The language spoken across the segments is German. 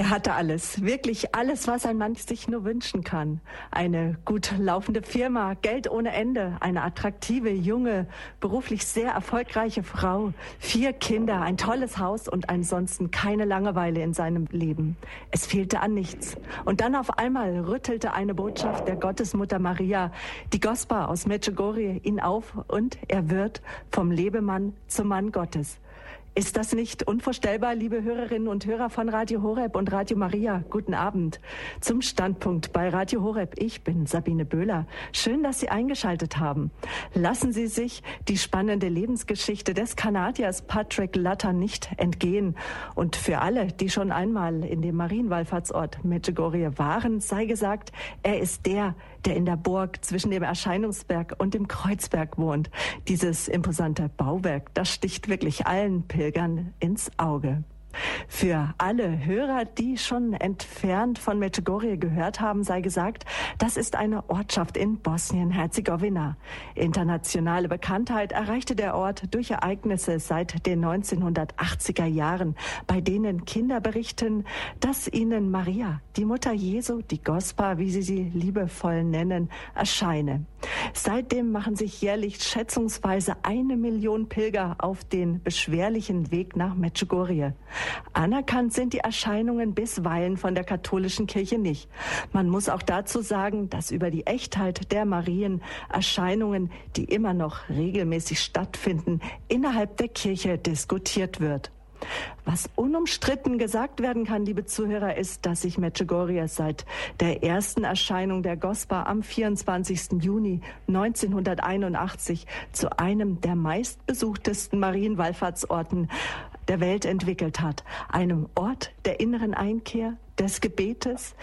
Er hatte alles, wirklich alles, was ein Mann sich nur wünschen kann. Eine gut laufende Firma, Geld ohne Ende, eine attraktive, junge, beruflich sehr erfolgreiche Frau, vier Kinder, ein tolles Haus und ansonsten keine Langeweile in seinem Leben. Es fehlte an nichts. Und dann auf einmal rüttelte eine Botschaft der Gottesmutter Maria, die Gospa aus Medjugorje, ihn auf und er wird vom Lebemann zum Mann Gottes. Ist das nicht unvorstellbar, liebe Hörerinnen und Hörer von Radio Horeb und Radio Maria? Guten Abend zum Standpunkt bei Radio Horeb. Ich bin Sabine Böhler. Schön, dass Sie eingeschaltet haben. Lassen Sie sich die spannende Lebensgeschichte des Kanadiers Patrick Latter nicht entgehen. Und für alle, die schon einmal in dem Marienwallfahrtsort Medjugorje waren, sei gesagt, er ist der, der in der Burg zwischen dem Erscheinungsberg und dem Kreuzberg wohnt. Dieses imposante Bauwerk, das sticht wirklich allen Pilgern ins Auge. Für alle Hörer, die schon entfernt von Medjugorje gehört haben, sei gesagt, das ist eine Ortschaft in Bosnien-Herzegowina. Internationale Bekanntheit erreichte der Ort durch Ereignisse seit den 1980er Jahren, bei denen Kinder berichten, dass ihnen Maria, die Mutter Jesu, die Gospa, wie sie sie liebevoll nennen, erscheine. Seitdem machen sich jährlich schätzungsweise eine Million Pilger auf den beschwerlichen Weg nach Medjugorje. Anerkannt sind die Erscheinungen bisweilen von der katholischen Kirche nicht. Man muss auch dazu sagen, dass über die Echtheit der Marienerscheinungen, die immer noch regelmäßig stattfinden, innerhalb der Kirche diskutiert wird. Was unumstritten gesagt werden kann, liebe Zuhörer, ist, dass sich Medjugorje seit der ersten Erscheinung der Gospa am 24. Juni 1981 zu einem der meistbesuchtesten Marienwallfahrtsorten der Welt entwickelt hat. Einem Ort der inneren Einkehr, des Gebetes,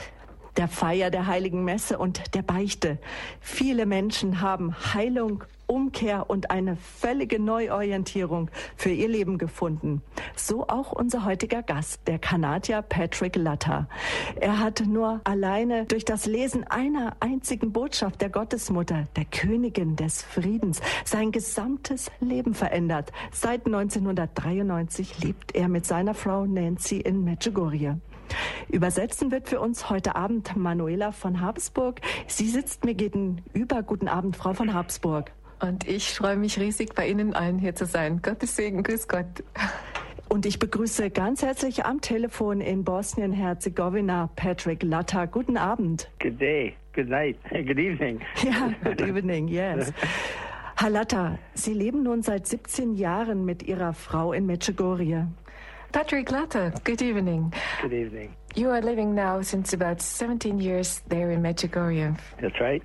der Feier der heiligen Messe und der Beichte. Viele Menschen haben Heilung, Umkehr und eine völlige Neuorientierung für ihr Leben gefunden. So auch unser heutiger Gast, der Kanadier Patrick Latta. Er hat nur alleine durch das Lesen einer einzigen Botschaft der Gottesmutter, der Königin des Friedens, sein gesamtes Leben verändert. Seit 1993 lebt er mit seiner Frau Nancy in Medjugorje. Übersetzen wird für uns heute Abend Manuela von Habsburg. Sie sitzt mir gegenüber. Guten Abend, Frau von Habsburg. Und ich freue mich riesig, bei Ihnen allen hier zu sein. Gottes Segen, grüß Gott. Und ich begrüße ganz herzlich am Telefon in Bosnien-Herzegowina Patrick Latta. Guten Abend. Good day, good night, good evening. Ja, good evening, yes. Herr Latta, Sie leben nun seit 17 Jahren mit Ihrer Frau in Medjugorje. Patrick Latta, good evening. Good evening. You are living now since about 17 years there in Medjugorje. That's right.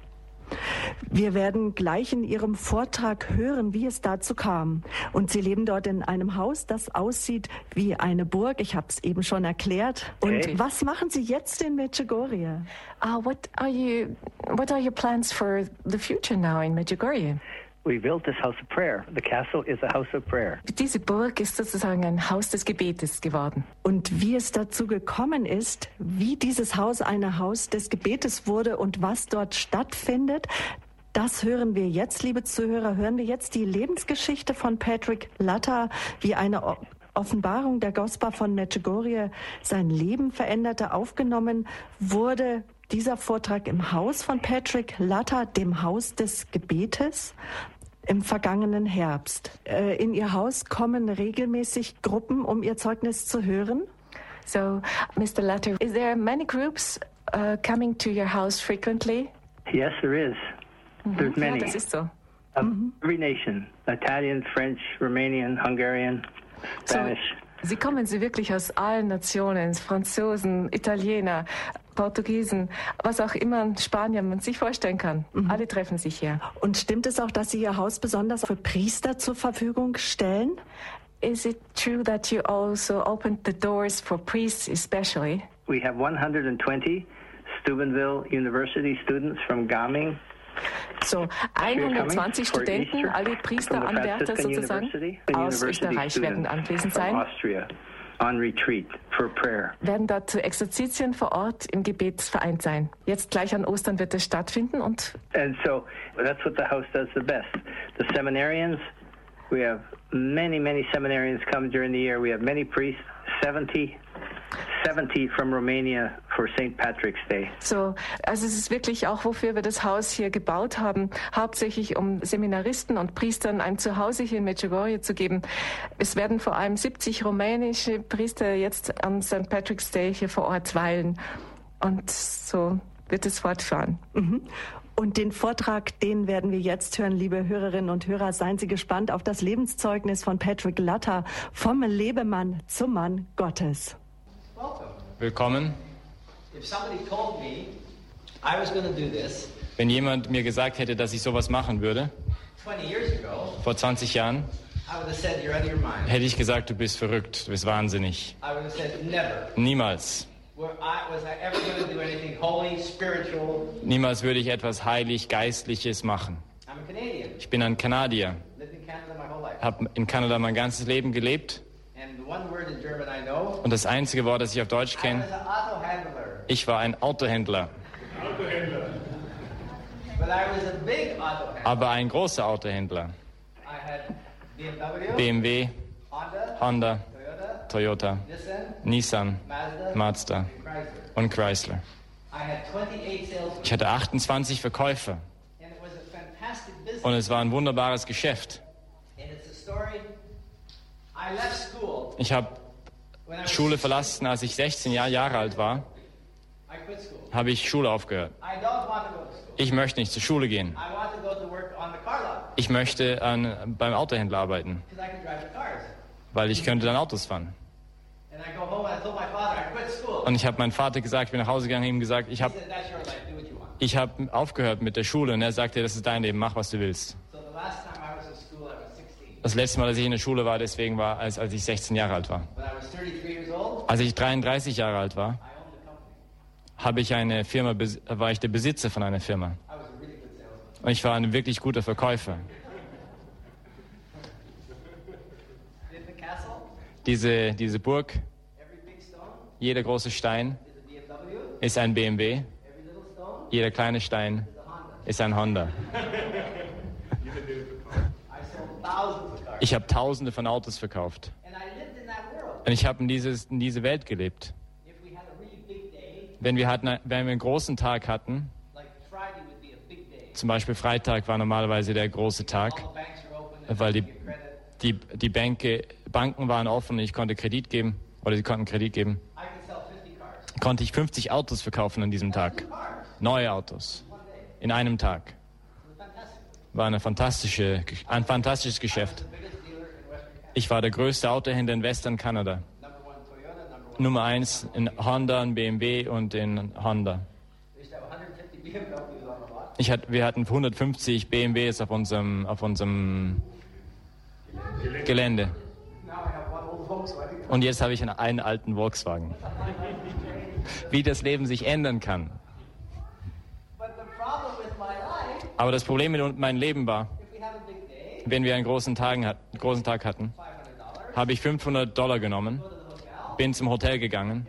Wir werden gleich in Ihrem Vortrag hören, wie es dazu kam. Und Sie leben dort in einem Haus, das aussieht wie eine Burg. Ich habe es eben schon erklärt. Und Okay. was machen Sie jetzt in Medjugorje? Uh, what are you? What are your plans for the future now in Medjugorje? We built this house of prayer. The castle is a house of prayer. Diese Burg ist sozusagen ein Haus des Gebetes geworden. Und wie es dazu gekommen ist, wie dieses Haus ein Haus des Gebetes wurde und was dort stattfindet, das hören wir jetzt, liebe Zuhörer. Hören wir jetzt die Lebensgeschichte von Patrick Latta, wie eine O- Offenbarung der Gospa von Medjugorje sein Leben veränderte, aufgenommen wurde. Dieser Vortrag im Haus von Patrick Latta, dem Haus des Gebetes, im vergangenen Herbst. Äh, In Ihr Haus kommen regelmäßig Gruppen, um Ihr Zeugnis zu hören. So, Mr. Latter, is there many groups uh, coming to your house frequently? Yes, there is. There's Ja, many. das ist so. Of every nation Italian, French, Romanian, Hungarian, Spanish. So, Sie kommen sie wirklich aus allen Nationen, Franzosen, Italiener, Portugiesen, was auch immer Spanier man sich vorstellen kann. Alle treffen sich hier. Und stimmt es auch, dass Sie Ihr Haus besonders für Priester zur Verfügung stellen? Is it true that you also opened the doors for priests especially? We have 120 Steubenville University students from Gaming. So, 120 for Studenten, alle Priesteranwärter sozusagen aus Österreich werden anwesend sein, werden dort zu Exerzitien vor Ort im Gebet vereint sein. Jetzt gleich an Ostern wird es stattfinden und And so that's what the house does the best. The seminarians, we have many, many seminarians come during the year. We have many priests, 70, 70 from Romania for St. Patrick's Day. So, also es ist wirklich auch, wofür wir das Haus hier gebaut haben, hauptsächlich um Seminaristen und Priestern ein Zuhause hier in Medjugorje zu geben. Es werden vor allem 70 rumänische Priester jetzt am St. Patrick's Day hier vor Ort weilen. Und so wird es fortfahren. Mhm. Und den Vortrag, den werden wir jetzt hören, liebe Hörerinnen und Hörer. Seien Sie gespannt auf das Lebenszeugnis von Patrick Latta vom Lebemann zum Mann Gottes. Willkommen. Wenn jemand mir gesagt hätte, dass ich sowas machen würde, vor 20 Jahren, hätte ich gesagt, du bist verrückt, du bist wahnsinnig. Niemals. Niemals würde ich etwas heilig Geistliches machen. Ich bin ein Kanadier. Habe in Kanada mein ganzes Leben gelebt. Und das einzige Wort, das ich auf Deutsch kenne, ich war ein Autohändler. Aber ein großer Autohändler. BMW, Honda, Toyota, Nissan, Mazda und Chrysler. Ich hatte 28 Verkäufer. Und es war ein wunderbares Geschäft. Ich habe Schule verlassen, als ich 16 Jahre alt war. Habe ich Schule aufgehört. Ich möchte nicht zur Schule gehen. Ich möchte an, beim Autohändler arbeiten, weil ich könnte dann Autos fahren. Und ich habe meinem Vater gesagt, ich bin nach Hause gegangen, ihm gesagt, ich habe ich hab aufgehört mit der Schule. Und er sagte, das ist dein Leben, mach was du willst. Das letzte Mal, dass ich in der Schule war, deswegen war, als, als ich 16 Jahre alt war. Als ich 33 Jahre alt war, habe ich eine Firma, war ich der Besitzer von einer Firma. Und ich war ein wirklich guter Verkäufer. Diese, diese Burg, jeder große Stein ist ein BMW, jeder kleine Stein ist ein Honda. Ich habe tausende von Autos verkauft. Und ich habe in, in diese Welt gelebt. Wenn wir, hatten, wenn wir einen großen Tag hatten, zum Beispiel Freitag war normalerweise der große Tag, weil die, die, die Banke, Banken waren offen und ich konnte Kredit geben, oder sie konnten Kredit geben, konnte ich 50 Autos verkaufen an diesem Tag. Neue Autos. In einem Tag. War eine fantastische, ein fantastisches Geschäft. Ich war der größte Autohändler in Western Kanada. Nummer eins in Honda, in BMW und in Honda. Ich hatte, wir hatten 150 BMWs auf unserem, auf unserem Gelände. Und jetzt habe ich einen alten Volkswagen. Wie das Leben sich ändern kann. Aber das Problem mit meinem Leben war, wenn wir einen großen Tag, großen Tag hatten, habe ich 500 Dollar genommen, bin zum Hotel gegangen.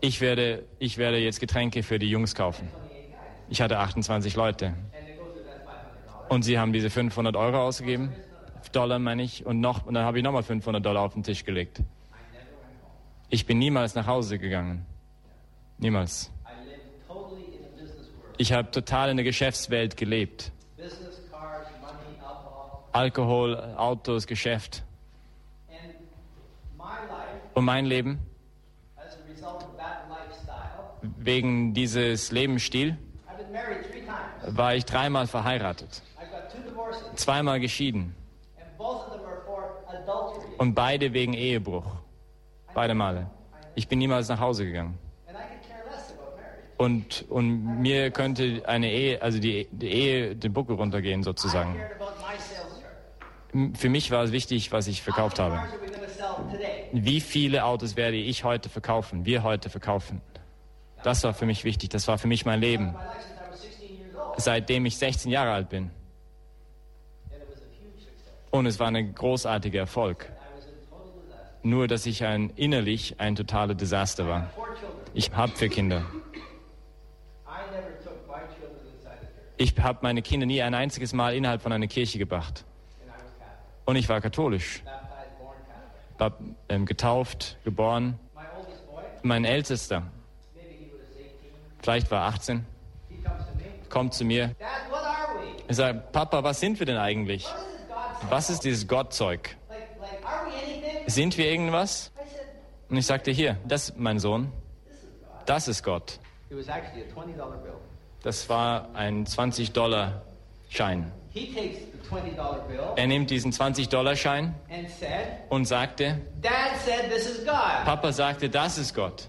Ich werde, ich werde jetzt Getränke für die Jungs kaufen. Ich hatte 28 Leute. Und sie haben diese 500 Euro ausgegeben, Dollar meine ich, und, noch, und dann habe ich nochmal 500 Dollar auf den Tisch gelegt. Ich bin niemals nach Hause gegangen. Niemals. Ich habe total in der Geschäftswelt gelebt. Alkohol, Autos, Geschäft. Und mein Leben, wegen dieses Lebensstil, war ich dreimal verheiratet, zweimal geschieden und beide wegen Ehebruch. Beide Male. Ich bin niemals nach Hause gegangen. Und, und mir könnte eine Ehe, also die, die Ehe den Buckel runtergehen sozusagen. Für mich war es wichtig, was ich verkauft habe. Wie viele Autos werde ich heute verkaufen, wir heute verkaufen? Das war für mich wichtig, das war für mich mein Leben. Seitdem ich 16 Jahre alt bin. Und es war ein großartiger Erfolg. Nur, dass ich ein, innerlich ein totaler Desaster war. Ich habe vier Kinder. Ich habe meine Kinder nie ein einziges Mal innerhalb von einer Kirche gebracht. Und ich war katholisch. War ähm, getauft, geboren. Mein Ältester, vielleicht war er 18, He comes to me. kommt zu mir. Er sagt, Papa, was sind wir denn eigentlich? Was ist dieses Gottzeug? Sind wir irgendwas? Und ich sagte, hier, das, mein Sohn, das ist Gott. it was actually a $20 bill. Das war ein 20-Dollar-Schein. He takes the $20 bill Er nimmt diesen 20-Dollar-Schein and said, und sagte, Dad said this is God. Papa sagte, das ist Gott.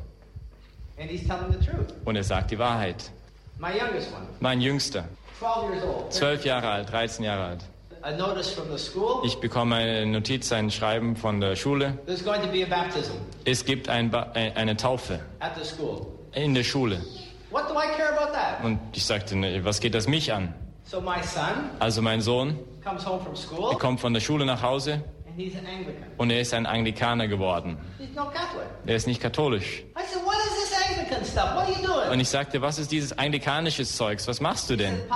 And he's telling the truth. Und er sagt die Wahrheit. My youngest one, Mein Jüngster, 12 years old. 12 Jahre alt, 13 Jahre alt. A notice from the school. Ich bekomme eine Notiz, ein Schreiben von der Schule. There's going to be a baptism Es gibt ein äh, eine Taufe at the school. in der Schule. What do I care about that? Und ich sagte, ne, was geht das mich an? So my son Also mein Sohn comes home from er school kommt von der Schule nach Hause and he's an Anglican. und er ist ein Anglikaner geworden. Er ist nicht katholisch. I said, what is this Anglican stuff? What are you doing? Und ich sagte, was ist dieses anglikanisches Zeugs? Was machst du denn? said,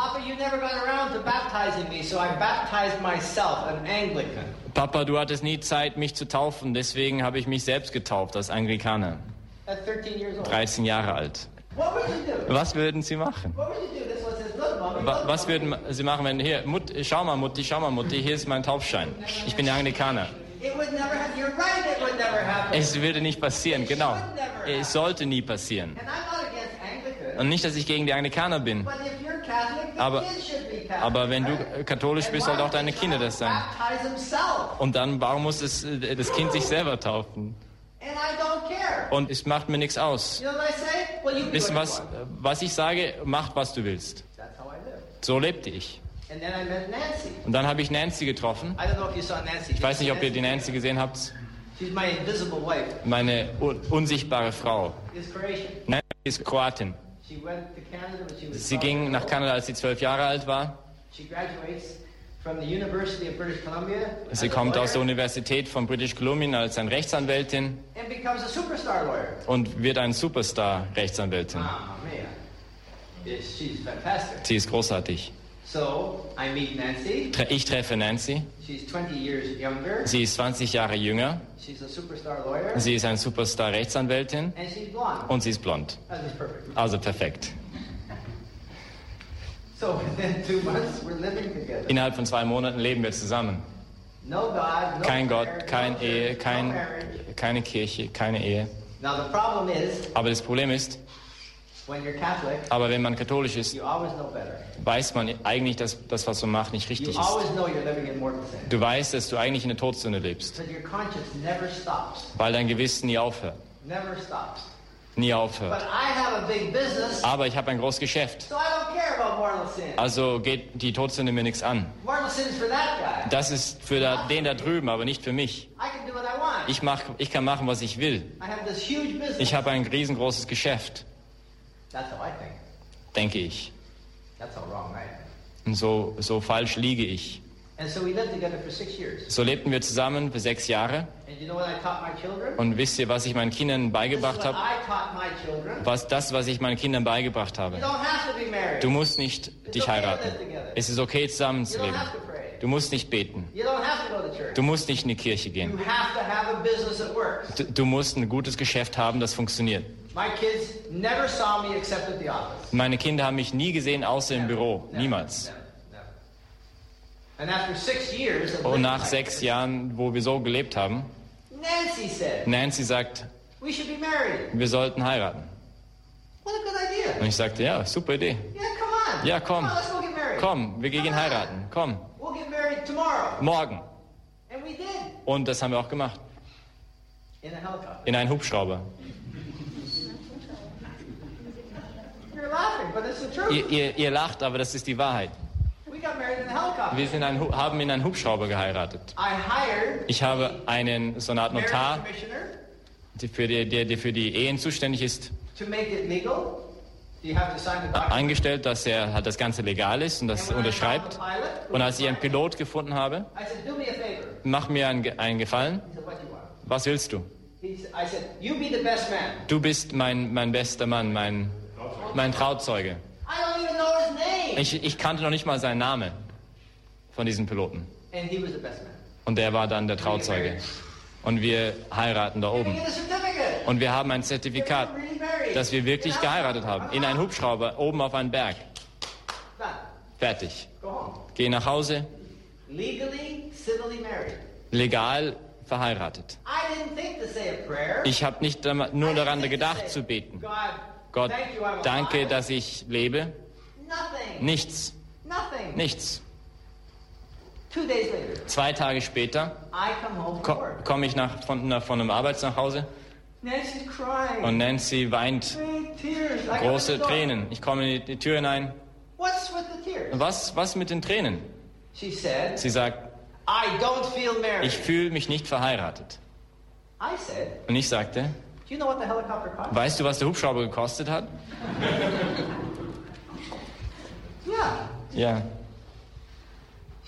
Papa, du hattest nie Zeit, mich zu taufen, deswegen habe ich mich selbst getauft als Anglikaner. At 13 years old. 13 Jahre alt. What would you do? Was würden Sie machen? Was würden Sie machen, wenn hier, Mut, schau mal, Mutti, schau mal, Mutti, hier ist mein Taufschein. Ich bin der Anglikaner. Es würde nicht passieren, genau. Es sollte nie passieren. Und nicht, dass ich gegen die Anglikaner bin. Aber-. Aber wenn du katholisch bist, sollten auch deine Kinder das sein. Und dann, warum muss es, äh, das Kind sich selber taufen? Und es macht mir nichts aus. Wissen was, was ich sage, macht, was du willst. That's how I live. So lebte ich. And then I met Nancy. Und dann habe ich Nancy getroffen. Ich weiß nicht, ob ihr die Nancy gesehen habt. She's my invisible wife. Meine un unsichtbare Frau. Nancy ist Kroatin. Sie 12 ging nach. Kanada, als sie zwölf Jahre alt war. She graduates from the University of British Columbia as Sie kommt aus der Universität von British Columbia als eine Rechtsanwältin and becomes a superstar lawyer. und wird ein Superstar-Rechtsanwältin. Ah, man. Yes, She's fantastic. Sie ist großartig. Ich treffe Nancy. She's 20 years younger. Sie ist 20 Jahre jünger. Sie ist ein Superstar-Rechtsanwältin und sie ist blond. Also perfekt. Innerhalb von zwei Monaten leben wir zusammen. Kein Gott, kein no Ehe, kein, keine Kirche, keine Ehe. Aber das Problem ist, aber wenn man katholisch ist, weiß man eigentlich, dass das, was man macht, nicht richtig ist. Du weißt, dass du eigentlich in der Todsünde lebst, weil dein Gewissen nie aufhört. Nie But aufhört. I have a big business, Aber ich habe ein großes Geschäft. Also geht die Todsünde mir nichts an. Das ist für den da drüben, aber nicht für mich. Ich, mach, ich kann machen, was ich will. I have this huge business. Ich habe ein riesengroßes Geschäft, That's how I think. denke ich. That's how wrong I am. Und so, so falsch liege ich. And so we lived together for six years. So lebten wir zusammen für sechs Jahre. And you know what I taught my children? Und wisst ihr, was ich meinen Kindern beigebracht habe? Was das, was ich meinen Kindern beigebracht You habe. don't have to be married. Du musst nicht dich heiraten. Es ist okay, You don't zusammenzuleben. have to pray. Du musst nicht beten. You don't. Du musst nicht in die Kirche You gehen. Du, du musst ein gutes Geschäft haben, das funktioniert. My kids never saw me except at the office. Meine Kinder haben mich nie gesehen, außer im Büro. Niemals. Und living nach sechs Jahren, wo wir so gelebt haben, Nancy sagt, wir sollten heiraten. What a good idea. Und ich sagte, ja, super Idee. Yeah, come on. Ja, komm. Komm, wir gehen heiraten. Komm, We'll get married tomorrow. morgen. And we did. Und das haben wir auch gemacht. In a helicopter. In einen Hubschrauber. You're laughing, but it's the truth. Ihr, ihr, ihr lacht, aber das ist die Wahrheit. Wir sind ein, haben in einen Hubschrauber geheiratet. Ich habe einen, so eine Art marriage Notar, commissioner der für die, der, der für die Ehen zuständig ist, eingestellt, dass er halt das Ganze legal ist und das unterschreibt. Und als ich einen Pilot gefunden habe, mach mir einen, einen Gefallen. Was willst du? Du bist mein, mein bester Mann, mein, mein Trauzeuge. Ich, ich kannte noch nicht mal seinen Namen von diesem Piloten. Und der war dann der Trauzeuge. Und wir heiraten da oben. Und wir haben ein Zertifikat, dass wir wirklich geheiratet haben. In einen Hubschrauber, oben auf einen Berg. Fertig. Geh nach Hause, legal verheiratet. Ich habe nicht nur daran gedacht zu beten. Gott, danke, dass ich lebe. Nichts, nichts. Zwei Tage später komme ich nach, von, von einem Arbeits nach Hause und Nancy weint große. Tränen. Ich komme in die, Tür hinein. Was, was mit den Tränen? Sie sagt, ich fühle mich nicht verheiratet. Und ich sagte, do you know what the helicopter cost? weißt du, was der Hubschrauber gekostet hat? Yeah. Ja.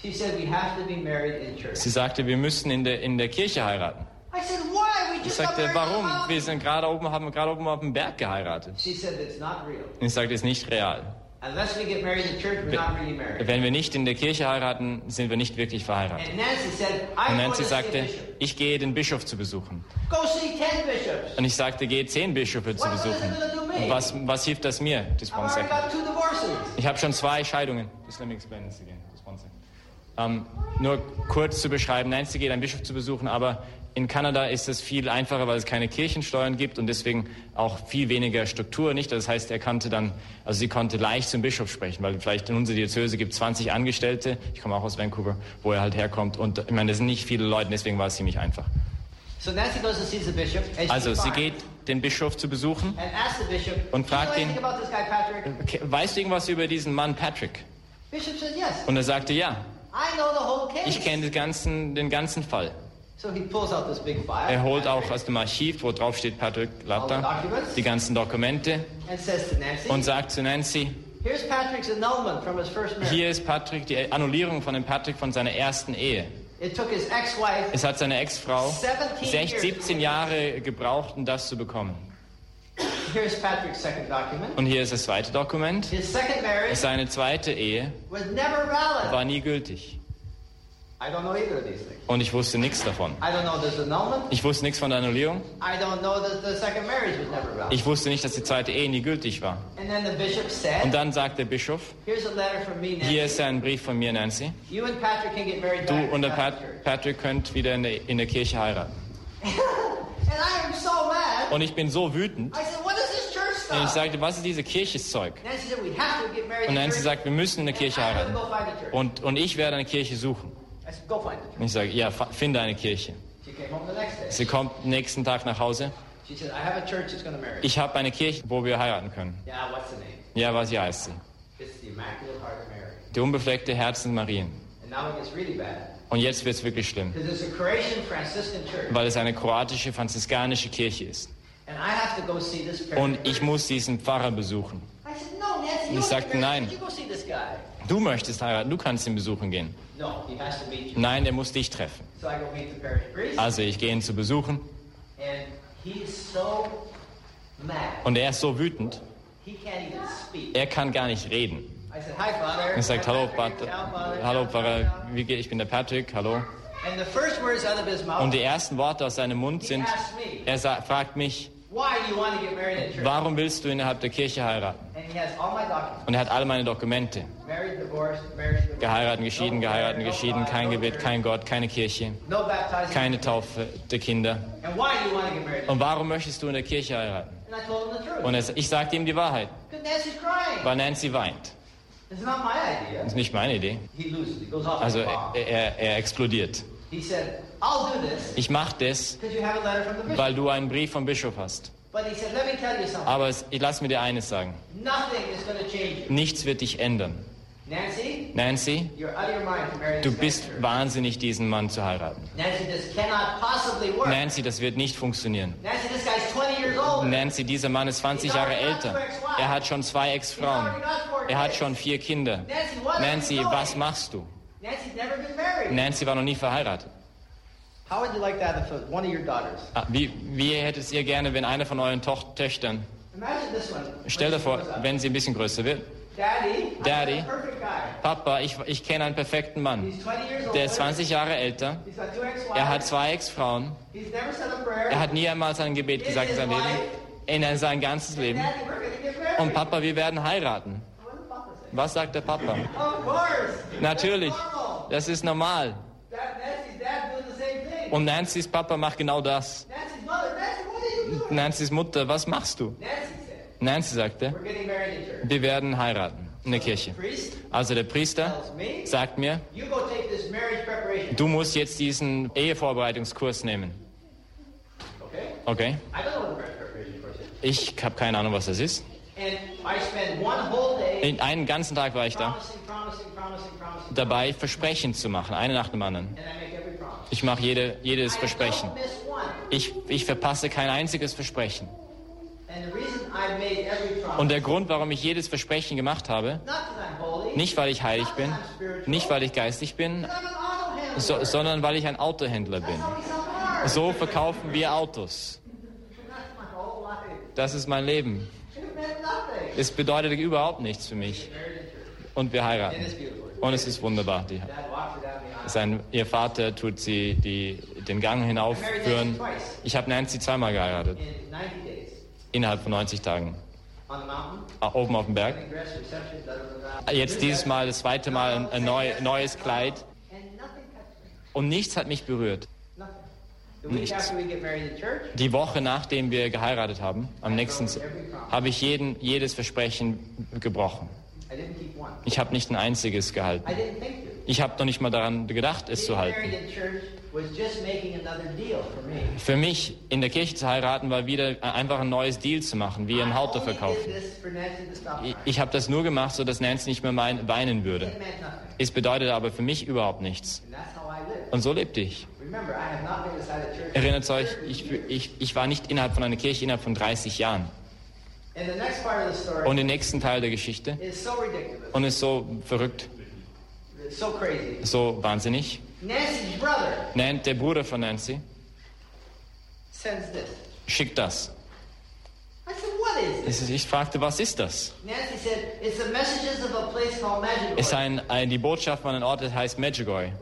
She said, we have to be married in church. Sie sagte, wir müssen in der, in der Kirche heiraten. I said, why? We Ich sagte, warum? Wir mountain." sind gerade oben, haben gerade oben auf dem Berg geheiratet. She said, it's not real. Und ich sagte, es ist nicht real. Unless we get married in church, we're not really married. Wenn wir nicht in der Kirche heiraten, sind wir nicht wirklich verheiratet. And Nancy said, Und Nancy to see a sagte, bishop. ich gehe den Bischof zu besuchen. Go see ten bishops. Und ich sagte, gehe zehn Bischöfe zu besuchen. Und was, was hilft das mir? Ich habe schon zwei Scheidungen. Just let me explain this again. Second. Ähm, nur kurz zu beschreiben, Nancy geht einen Bischof zu besuchen, aber in Kanada ist es viel einfacher, weil es keine Kirchensteuern gibt und deswegen auch viel weniger Struktur nicht. Das heißt, er konnte dann, also sie konnte leicht zum Bischof sprechen, weil vielleicht in unserer Diözese gibt es 20 Angestellte, ich komme auch aus Vancouver, wo er halt herkommt und ich meine, das sind nicht viele Leute, deswegen war es ziemlich einfach. So Nancy goes to see the bishop. Also sie geht den Bischof zu besuchen. bishop, Und "Do you know fragt ihn-? Okay, Weißt du irgendwas über diesen Mann Patrick? Yes. Und er sagte, ja, I know the whole case. ich kenne den ganzen, den ganzen Fall. So he pulls out this big file. Er holt auch aus dem Archiv, wo drauf steht Patrick Latta, die ganzen Dokumente und sagt zu Nancy, here's Patrick's annulment from his first marriage. hier ist Patrick, die Annullierung von dem Patrick von seiner ersten Ehe. It took his ex-wife Es hat seine Ex-Frau 17 sech- 17 Jahre gebraucht, um das zu bekommen. Here's Patrick's second document. Und hier ist das zweite Dokument. His second marriage Seine zweite Ehe war nie gültig. Und ich wusste nichts davon. I don't know there's annulment. Ich wusste nichts von der Annullierung. I don't know that the second marriage was never valid. Ich wusste nicht, dass die zweite Ehe nie gültig war. And then the bishop Und dann sagt der Bischof, here's a letter from me, hier ist ein Brief von mir, Nancy. You and Patrick can get married Du und in der Pat. Patrick könnt wieder in der, in der Kirche heiraten. And I am so mad. Und ich bin so wütend. I said, what is this church Und ich sagte, was ist dieses Kircheszeug? Und in Nancy sagt, wir müssen eine Kirche And I'm heiraten. Und, und ich werde eine Kirche suchen. I said, go find a church. Und ich sage, ja, finde eine Kirche. Sie kommt nächsten Tag nach Hause. She said, I have a church that's going to marry. you." Ich habe eine Kirche, wo wir heiraten können. Ja, was sie heißt sie? It's the Immaculate Heart of Mary. Die unbefleckte Herzen Marien. And now it gets really bad. Und jetzt wird es wirklich schlimm, weil es eine kroatische, franziskanische Kirche ist. Und ich muss diesen Pfarrer besuchen. Ich sagte, nein. Du möchtest heiraten, du kannst ihn besuchen gehen. Nein, er muss dich treffen. So I go meet the parish priest. Also ich gehe ihn zu besuchen. Und er ist so wütend, er kann gar nicht reden. Er sagt, hallo, hallo Pfarrer, wie geht, ich bin der Patrick, hallo. Und die ersten Worte aus seinem Mund sind, er fragt mich, warum willst du innerhalb der Kirche heiraten? Und er hat alle meine Dokumente. Geheiratet, geschieden, geheiratet, geschieden, kein Gebet, kein Gott, keine Kirche, keine Taufe der Kinder. Und warum möchtest du in der Kirche heiraten? Und ich sagte ihm die Wahrheit, weil Nancy weint. Das ist nicht meine Idee. He loses. He goes off Also er, er, er explodiert. Ich mache das, weil du einen Brief vom Bischof hast. Aber ich lass mir dir eines sagen. Nichts wird dich ändern. Nancy, Nancy, du bist wahnsinnig, diesen Mann zu heiraten. Nancy, das wird nicht funktionieren. Nancy, this guy's 20 years old. Nancy, dieser Mann ist 20 Jahre älter. Er hat schon zwei Ex-Frauen. Er hat schon vier Kinder. Nancy, was machst du? Nancy war noch nie verheiratet. Wie, wie hättet ihr gerne, wenn eine von euren Toch Töchtern, stell dir vor, wenn sie ein bisschen größer wird, Daddy, Daddy. Papa, ich, ich kenne einen perfekten Mann. He's 20 years old. Der ist 20 Jahre älter. Er hat zwei Ex-Frauen. Er hat nie einmal sein Gebet gesagt in seinem Leben. In sein ganzes Leben. Und Papa, wir werden heiraten. Was sagt der Papa? Natürlich. Das ist normal. That, Nancy's dad doing the same thing. Und Nancy's Papa macht genau das. Nancy's Mutter, was machst du? Nancy sagte, wir werden heiraten in der Kirche. Also der Priester sagt mir, du musst jetzt diesen Ehevorbereitungskurs nehmen. Okay? Ich habe keine Ahnung, was das ist. In einen ganzen Tag war ich da, dabei Versprechen zu machen, eine nach dem anderen. Ich mache jede, jedes Versprechen. Ich, ich verpasse kein einziges Versprechen. Und der Grund, warum ich jedes Versprechen gemacht habe, nicht weil ich heilig bin, nicht weil ich geistig bin, so, sondern weil ich ein Autohändler bin. So verkaufen wir Autos. Das ist mein Leben. Es bedeutet überhaupt nichts für mich. Und wir heiraten. Und es ist wunderbar. Die, Sein, ihr Vater tut sie die, den Gang hinaufführen. Ich habe Nancy zweimal geheiratet. In 90 days. Innerhalb von 90 Tagen. Ah, Oben auf dem Berg. Jetzt dieses Mal, das zweite Mal ein, neu, neues Kleid. Und nichts hat mich berührt. Nichts. Die Woche nachdem wir geheiratet haben, am nächsten, habe ich jeden, jedes Versprechen gebrochen. Ich habe nicht ein einziges gehalten. Ich habe noch nicht mal daran gedacht, es zu halten. Für mich, in der Kirche zu heiraten, war wieder einfach ein neues Deal zu machen, wie ein Auto verkaufen. Ich, habe das nur gemacht, so dass Nancy nicht mehr weinen würde. Es bedeutete aber für mich überhaupt nichts. Und so lebte ich. Erinnert euch, ich, ich, ich war nicht innerhalb von einer Kirche innerhalb von 30 Jahren. Und den nächsten Teil der Geschichte, und ist so verrückt, so crazy. so wahnsinnig, Nancy's brother nennt der Bruder von Nancy, sends this. schickt das. I said, what is this? Es ist- Ich fragte, was ist das? Nancy said, it's the messages of a place called Medjugorje, Es ist ein, ein, die Botschaft von einem Ort, der heißt Medjugorje,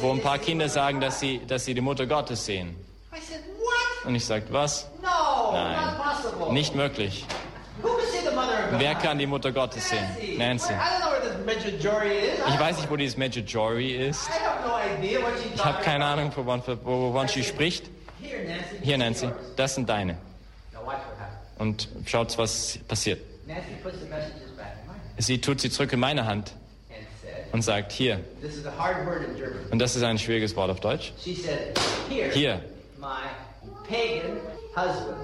wo ein paar Kinder sagen, dass sie, dass sie die Mutter Gottes sehen. I said, what? Und ich sagte, was? No, Nein. Nicht möglich. Wer kann die Mutter Gottes sehen? Nancy. Ich weiß nicht, wo dieses Medjugorje ist. I have no idea what she's Ich habe keine about. Ahnung, wovon, sie spricht. Here, Nancy. Hier, Nancy, das sind deine. Und schaut, was passiert. Nancy puts the messages back in mine Sie tut sie zurück in meine Hand und sagt, hier. this is a hard word in German. Und das ist ein schwieriges Wort auf Deutsch. She said, here, Hier, my pagan husband.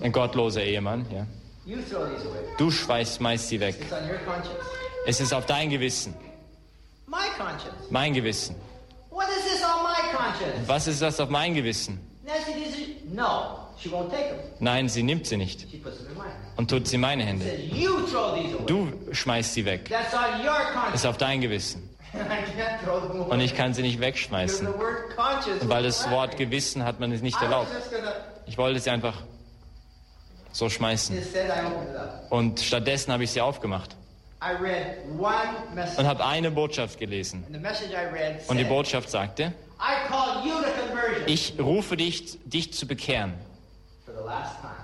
ein gottloser Ehemann. Ja. You throw these away. Du schmeißt, schmeißt sie weg. Es ist auf dein Gewissen, My conscience. mein Gewissen. What is this on my conscience? Was ist das auf mein Gewissen? Nancy. No, she won't take them. Nein, sie nimmt sie nicht She puts them in mine. und tut sie in meine Says, Hände. you throw these away. Du schmeißt sie weg. That's on your conscience. Ist auf dein Gewissen. Und ich kann sie nicht wegschmeißen, weil das Wort. Gewissen hat man es nicht erlaubt. Ich wollte sie einfach so schmeißen. Und stattdessen habe ich sie aufgemacht Und habe eine Botschaft gelesen. Und die Botschaft sagte, ich rufe dich, dich zu bekehren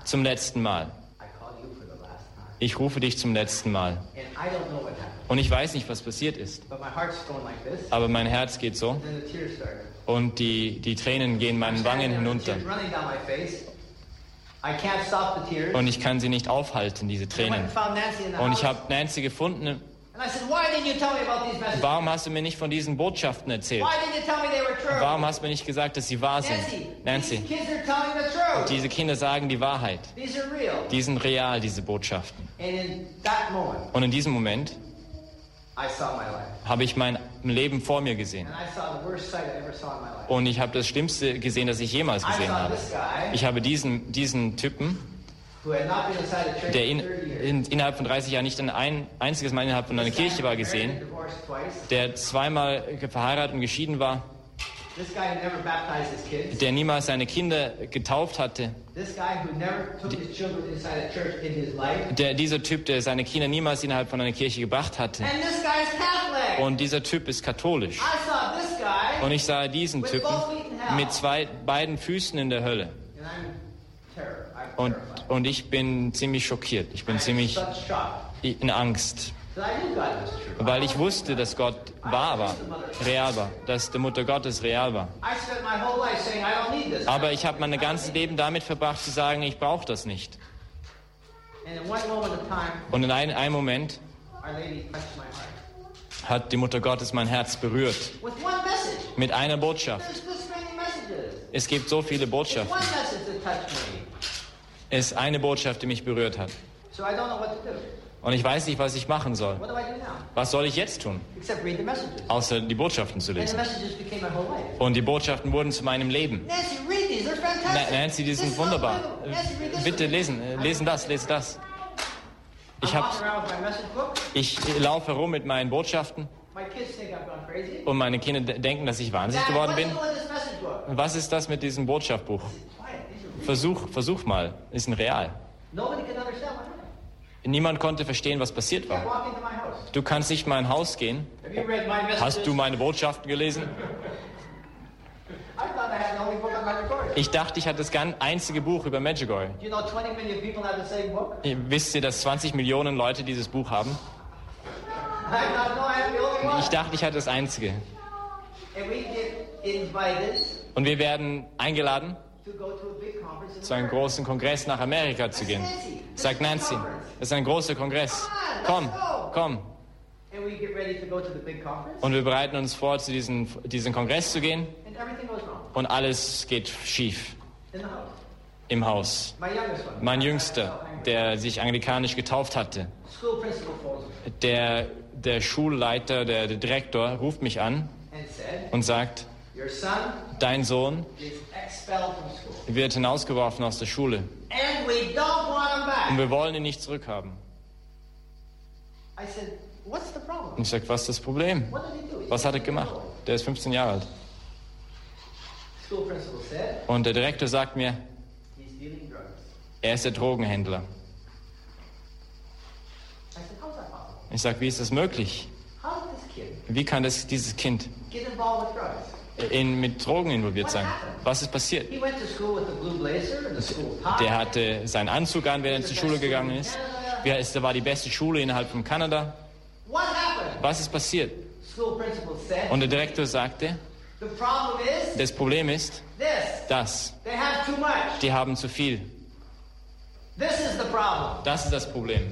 zum letzten Mal. Ich rufe dich zum letzten Mal. Und ich weiß nicht, was passiert ist. Aber mein Herz geht so und die, die Tränen gehen meinen Wangen hinunter. Und ich kann sie nicht aufhalten, diese Tränen. Und ich habe Nancy gefunden. and I said, why didn't you tell me about these messages? Warum hast du mir nicht von diesen Botschaften erzählt? Why didn't you tell me they were true? Warum hast du mir nicht gesagt, dass sie wahr sind? Nancy, Nancy, these kids are telling the truth. diese Kinder sagen die Wahrheit. These are real. Die sind real, diese Botschaften. And in that moment, Und in diesem Moment habe ich mein Leben vor mir gesehen. Und ich habe das Schlimmste gesehen, das ich jemals gesehen habe. Ich habe diesen, diesen Typen, der in, 30 years. in, innerhalb von 30 Jahren nicht ein, ein einziges Mal innerhalb von einer Kirche war, gesehen, der zweimal verheiratet und geschieden war der niemals seine Kinder getauft hatte, der, dieser Typ, der seine Kinder niemals innerhalb von einer Kirche gebracht hatte. Und dieser Typ ist katholisch. Und ich sah diesen Typen mit zwei, beiden Füßen in der Hölle. Und, und ich bin ziemlich schockiert. Ich bin ziemlich in Angst. Weil ich wusste, dass Gott wahr war, real war, dass die Mutter Gottes real war. Aber ich habe mein ganzes Leben damit verbracht zu sagen, ich brauche das nicht. Und in einem, einem Moment hat die Mutter Gottes mein Herz berührt. Mit einer Botschaft. Es gibt so viele Botschaften. Es ist eine Botschaft, die mich berührt hat. Und ich weiß nicht, was ich machen soll. Was soll ich jetzt tun, außer die Botschaften zu lesen? Und die Botschaften wurden zu meinem Leben. Nancy, die sind wunderbar. Bitte lesen, äh, lesen das, lesen das. Ich, hab, ich laufe herum mit meinen Botschaften und meine Kinder de- denken, dass ich wahnsinnig geworden bin. Was ist das mit diesem Botschaftbuch? Versuch, versuch mal, ist ein Real. Niemand konnte verstehen, was passiert war. Du kannst nicht in mein Haus gehen. Hast du meine Botschaften gelesen? Ich dachte, ich hatte das ganz einzige Buch über Medjugorje. Do you know 20 million people have the same book? Ihr Wisst ihr, dass 20 Millionen Leute dieses Buch haben? Ich dachte, ich hatte das einzige. Und wir werden eingeladen, zu einem großen Kongress nach Amerika zu gehen. Sagt Nancy, das ist ein großer Kongress. Komm, komm. Und wir bereiten uns vor, zu diesem, diesem Kongress zu gehen. Und alles geht schief im Haus. Mein Jüngster, der sich anglikanisch getauft hatte, der, der Schulleiter, der, der Direktor ruft mich an und sagt, dein Sohn wird hinausgeworfen aus der Schule. Und wir wollen ihn nicht zurückhaben. Und ich sage, was ist das Problem? Was hat er 15 years gemacht? Der ist 15 Jahre alt. Und der Direktor sagt mir, er ist der Drogenhändler. Ich sage, wie ist das möglich? Wie kann das, dieses Kind in, mit Drogen involviert sein? Was ist passiert? Der hatte seinen Anzug an, während er zur Schule gegangen ist. Ja, Es war die beste Schule innerhalb von Kanada. Was ist passiert? Und der Direktor sagte, das Problem ist, dass die haben zu viel. Das ist das Problem.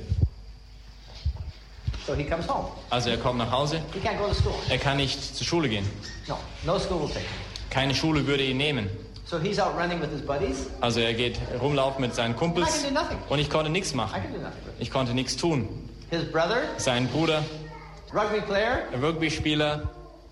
So he comes home. Also er kommt nach Hause, He can't go to school. er kann nicht zur Schule gehen. No, no school will take him. Keine Schule würde ihn nehmen. So he's out running with his buddies. Also er geht rumlaufen mit seinen I Kumpels can do nothing. und ich konnte nichts I machen. can do nothing Ich konnte nichts tun. His brother, Sein Bruder, rugby player, ein Rugby-Spieler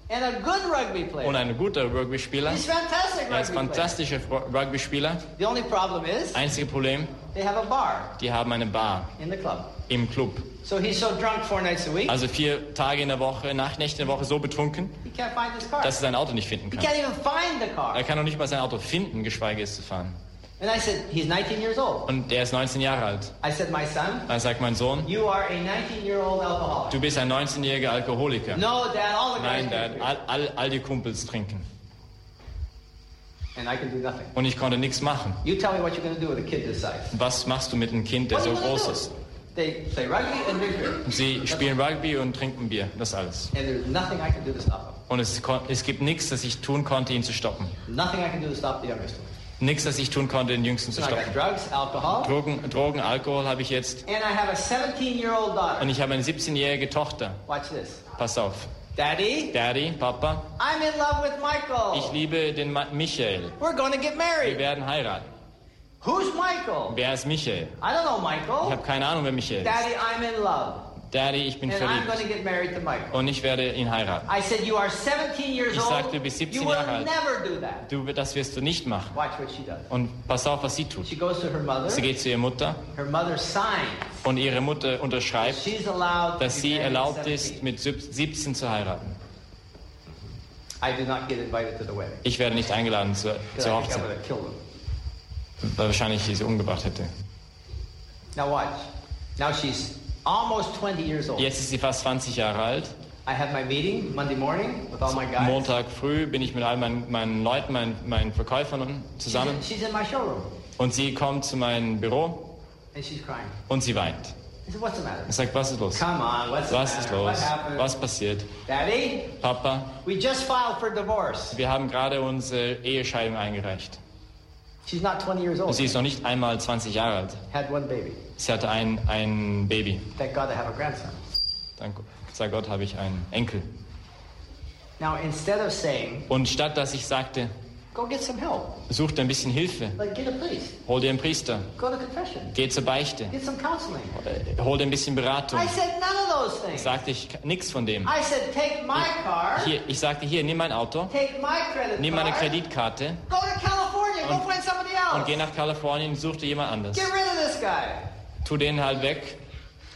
and a good rugby und player. ein guter Rugby-Spieler. He's fantastic Er ist fantastischer Rugby-Spieler. The only problem is Einzige Problem, they have a bar die haben eine Bar in the club. im Club. So he's so drunk four nights a week, Also vier Tage in der Woche, Nachtnächte in der Woche so betrunken, he can't find his car. dass er sein Auto nicht finden He kann. can't even find the car. Er kann noch nicht mal sein Auto finden, geschweige es zu fahren. And I said, he's 19 years old. Und er ist 19 Jahre alt. I said, my son, Da sagt mein Sohn, you are a 19-year-old alcoholic. du bist ein 19-jähriger Alkoholiker. No, Dad, all the guys Nein, Dad, all, all, all die Kumpels trinken. And I can do nothing. Und ich konnte nichts machen. You tell me what you're going to do with a kid this size. Was machst du mit einem Kind, der so groß ist? They play rugby and drink beer. Sie spielen Rugby und trinken Bier, das alles. And there's nothing I can do to stop them. Und es, es gibt nichts, das ich tun konnte, ihn zu stoppen. Nichts, das ich tun konnte, den Jüngsten zu stoppen. Drogen, Drogen Alkohol habe ich jetzt. and I have a 17-year-old daughter. Und ich habe eine 17-jährige Tochter. Pass auf. Daddy, Daddy, Papa, I'm in love with ich Michael. liebe den Ma Michael. We're to get Wir married. werden heiraten. Who's Michael? Wer ist Michael? I don't know Ich Michael. habe keine Ahnung, wer Michael ist. Daddy, I'm in love. Daddy, ich bin verliebt. Und ich werde ihn heiraten. Said, you are 17 years Ich sagte, du bist 17 you will Jahre alt. Du, das wirst du nicht machen. Watch what she does. Und pass auf, was sie tut. She goes to her mother. Sie geht zu ihrer Mutter und ihre Mutter unterschreibt, dass sie erlaubt ist, 17. mit sieb- 17 zu heiraten. Ich werde nicht eingeladen zur, zur Hochzeit, weil wahrscheinlich ich sie umgebracht hätte. Now watch. Now she's almost 20 years old. Jetzt ist sie fast 20 Jahre alt. I have my meeting Monday morning with all my guys. Montag früh bin ich mit all meinen, meinen Leuten, meinen, meinen Verkäufern zusammen. she's in my showroom Und sie kommt zu meinem Büro and she's crying. und sie weint. I said, what's the matter? Ich sage, was ist los? Come on, what's Was the ist los? Was passiert? Daddy, Papa, we just filed for divorce. wir haben gerade unsere Ehescheidung eingereicht. Sie ist noch nicht einmal 20 Jahre alt. Had one baby. Sie hatte ein, ein Baby. Thank God I have a grandson. Dank sei Gott habe ich einen Enkel. Now, instead of saying, Und statt dass ich sagte, go get some help, such dir ein bisschen Hilfe, hol dir einen Priester, go to confession, geh zur Beichte, get some counseling. äh, hol dir ein bisschen Beratung, I said none of those things. sagte ich nichts von dem. I said, take my car, Hier, ich sagte, hier, nimm mein Auto, take my credit nimm meine card, Kreditkarte. Go to California, go Und- find somebody und geh nach Kalifornien und such dir jemand anderes. Get rid of this guy. Tu den halt weg.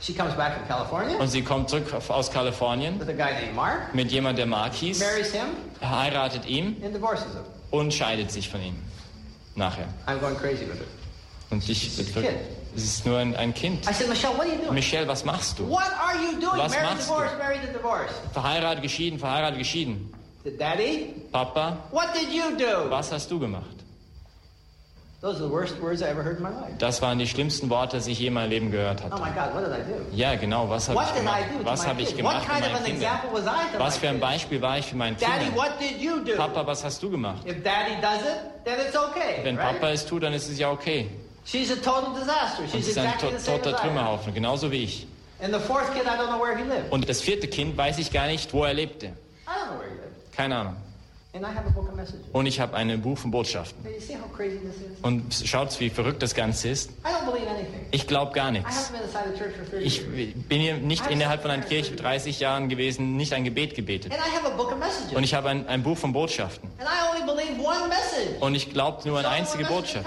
She comes back from California? Und sie kommt zurück aus Kalifornien. With a guy named Mark, mit jemand, der Mark hieß, marries him, heiratet ihn. And divorces him. Und scheidet sich von ihm. Nachher. I'm going crazy with it. Und ich, kid. es ist nur ein, ein Kind. I said, Michelle, what are you doing? Michelle, was machst du? What are you doing? Was married, machst du? divorce, divorce. Verheiratet, geschieden, verheiratet, geschieden. Daddy, Papa, what did you do? was hast du gemacht? Das waren die schlimmsten Worte, die ich je in meinem Leben gehört Oh hatte. my God, what did I do? Ja, genau, was habe What ich gemacht? To Was habe ich gemacht kind of meine an Kinder? example was I to Was für ein? Beispiel war ich für meine Daddy, Kinder? what did you do? Papa, was hast du gemacht? If Daddy does it, then it's okay. Wenn right? Papa es tut, dann ist es ja okay. She's a total disaster. She's es ist ein exactly to the same toter. Trümmerhaufen, genauso wie ich. And the fourth kid, I don't know where he lived. Und das vierte Kind weiß ich gar nicht, wo er lebte. I don't know where he lived. Keine Ahnung. And I have a book of messages. Und ich habe ein Buch von Botschaften. Und schaut, wie verrückt das Ganze ist. Ich glaube gar nichts. haven't been inside the church for 30 Ich years. bin hier nicht innerhalb von einer Kirche 30 Jahren gewesen, nicht ein Gebet gebetet. Und ich habe ein, ein Buch von Botschaften. Und ich glaube nur an eine einzige Botschaft.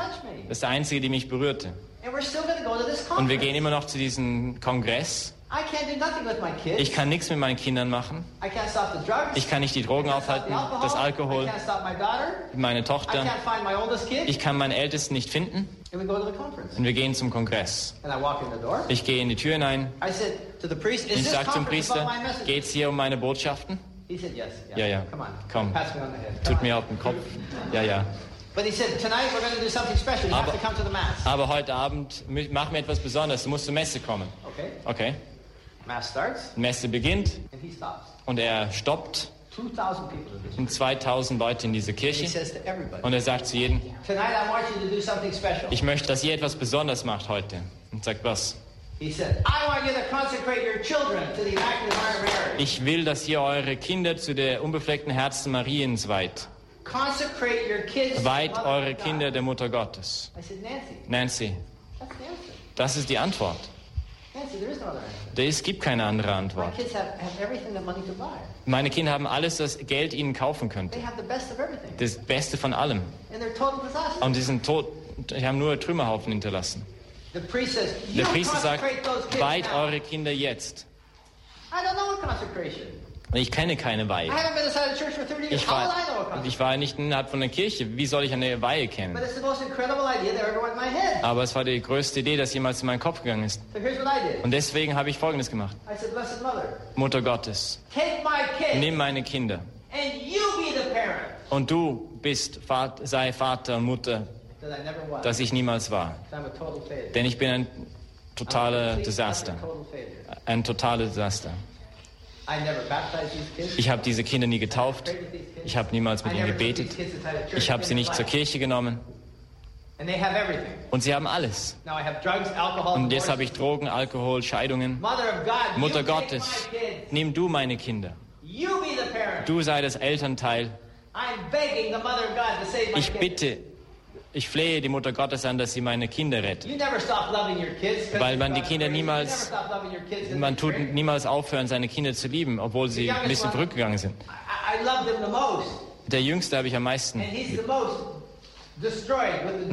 Das ist der einzige, die mich berührte. And we're still going to go to this Und wir gehen immer noch zu diesem Kongress. I can't do nothing with my kids. Ich kann nichts mit meinen Kindern machen. I can't stop the drugs. Ich kann nicht die Drogen aufhalten, das Alkohol, I can't stop my daughter. meine I Tochter. can't find my oldest kid. Ich kann meinen Ältesten nicht finden. And we go to the conference. Und wir gehen zum Kongress. And I walk in the door. Ich gehe in die Tür hinein. I said to the priest, Und is ich sage zum Priester, message? geht's hier um meine Botschaften? He said yes. Ja, ja. Come on. Komm. Pass me on the head. Come Tut mir auf den Kopf. Ja, ja. But he said, tonight we're going to do something special. You have Aber- to come to the mass. Aber heute Abend mach mir etwas Besonderes. Du musst zur Messe kommen. Okay. Okay. Mass starts Die Messe beginnt and he stops. und er stoppt 2,000 people in this. und 2000 Leute in diese Kirche. Und er sagt zu jedem, ich möchte, dass ihr etwas Besonderes macht heute. Und sagt was? Ich will, dass ihr eure Kinder zu der unbefleckten Herzen Mariens weiht. Weiht eure. Kinder der Mutter Gottes. Nancy, das ist die Antwort. Es gibt keine andere Antwort. Meine Kinder haben alles, das Geld ihnen kaufen könnte. Das Beste von allem. Und die sind tot. Die haben nur Trümmerhaufen hinterlassen. Der Priester sagt, weiht eure Kinder jetzt. Consecration. Ich kenne keine Weihe. haven't been inside a church for 30 years. Ich war, ich war nicht innerhalb von der Kirche. Wie soll ich eine Weihe kennen? Aber es war die größte Idee, das jemals in meinen Kopf gegangen ist. Und deswegen habe ich Folgendes gemacht. Mutter Gottes, take my kids nimm meine Kinder. and you be the parent Und du bist, sei Vater und Mutter, dass ich niemals war. Denn ich bin ein totaler Desaster. Ein totaler Desaster. Ich habe diese Kinder nie getauft. Ich habe niemals mit ihnen gebetet. Ich habe sie nicht zur. Kirche genommen. Und sie haben alles. Und jetzt habe ich Drogen, Alkohol, Scheidungen. Mutter Gottes, nimm du meine Kinder. Du sei das Elternteil. Ich bitte, ich flehe die Mutter Gottes an, dass sie meine Kinder rettet. Weil man die Kinder niemals- Man tut niemals aufhören, seine Kinder zu lieben, obwohl sie ein bisschen zurückgegangen sind. Der Jüngste habe ich am meisten.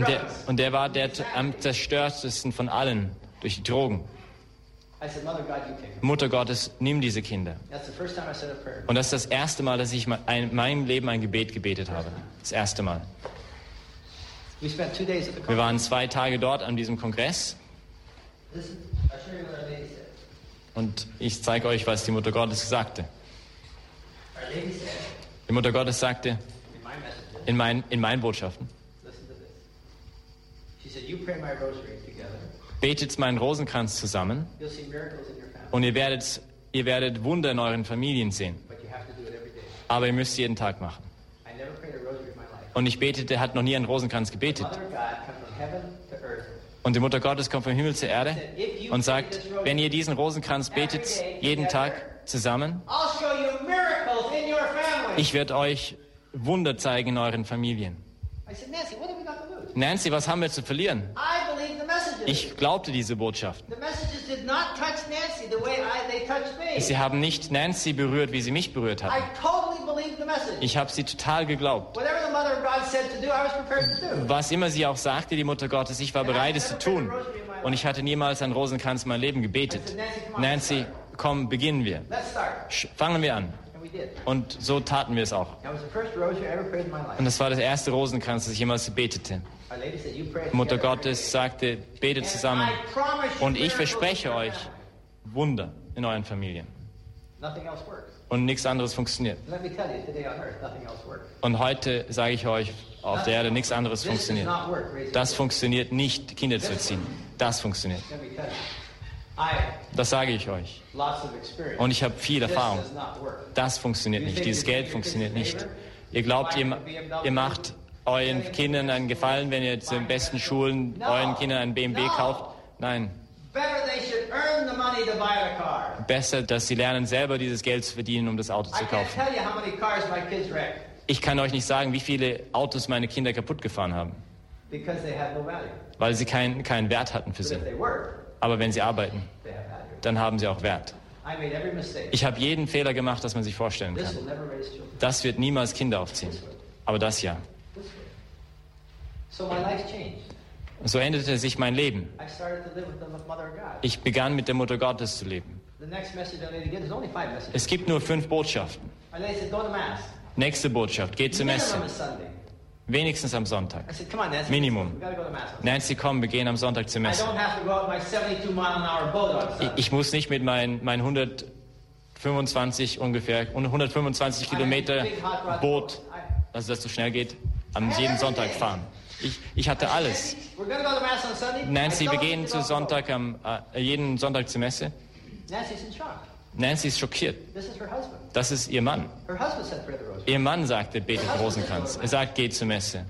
Der, und der war der am zerstörtesten von allen durch die Drogen. Mutter Gottes, nimm diese Kinder. Und das ist das erste Mal, dass ich in meinem Leben ein Gebet gebetet habe. Das erste Mal. We spent two days at the Wir waren zwei Tage dort an diesem Kongress und ich zeige euch, was die Mutter Gottes sagte. Die Mutter Gottes sagte in mein, in meinen Botschaften, listen to this. She said, You pray my rosary together, betet meinen Rosenkranz zusammen und ihr werdet, ihr werdet Wunder in euren Familien sehen. But you have to do it every day. Aber ihr müsst jeden Tag machen. I never prayed a rosary in my life. Und ich betete, hat noch nie einen Rosenkranz gebetet. Und die Mutter Gottes kommt vom Himmel zur Erde und sagt, wenn ihr diesen Rosenkranz betet, jeden Tag zusammen, ich werde euch Wunder zeigen in euren Familien. Nancy, was haben wir zu verlieren? Ich glaubte diese me. Sie haben nicht Nancy berührt, wie sie mich berührt message. Ich habe sie total geglaubt. Was immer sie auch sagte, die Mutter Gottes, ich war bereit, es zu tun. Und ich hatte niemals einen Rosenkranz in meinem Leben gebetet. Nancy, komm, beginnen wir. Fangen wir an. Und so taten wir es auch. Und das war das erste Rosenkranz, das ich jemals betete. Mutter Gottes sagte, betet zusammen. Und ich verspreche euch. Wunder in euren Familien. Nothing else works. Und nichts anderes funktioniert. Und heute sage ich euch, auf der Erde nichts anderes funktioniert. Das funktioniert nicht, Kinder zu erziehen. Das funktioniert. Das sage ich euch. Und ich habe viel Erfahrung. Das funktioniert nicht. Dieses Geld funktioniert nicht. Ihr glaubt, ihr, ihr macht euren Kindern einen Gefallen, wenn ihr zu den besten Schulen euren Kindern einen BMW kauft. Nein, Besser, dass sie lernen, selber dieses Geld zu verdienen, um das Auto zu kaufen. Ich kann euch nicht sagen, wie viele Autos meine Kinder kaputt gefahren haben, weil sie keinen keinen Wert hatten für sie. Aber wenn sie arbeiten, dann haben sie auch Wert. Ich habe jeden Fehler gemacht, das man sich vorstellen kann. Das wird niemals Kinder aufziehen. Aber das ja. So änderte sich mein Leben. Ich begann mit der Mutter Gottes zu leben. Es gibt nur fünf Botschaften. Nächste Botschaft, geht zur Messe. Wenigstens am Sonntag. Minimum. Nancy, komm, wir gehen am Sonntag zur Messe. don't have to go out my 72 mile an hour boat on Ich, muss nicht mit meinen mein 125 ungefähr, 125 Kilometer Boot, also das so schnell geht, an jedem Sonntag fahren. Ich, ich hatte alles. Nancy, wir gehen zu. Sonntag am, äh, jeden Sonntag zur Messe. In. Nancy ist schockiert. Das ist ihr Mann. Ihr Mann sagte, betet Rosenkranz. Er sagt, geht zur Messe.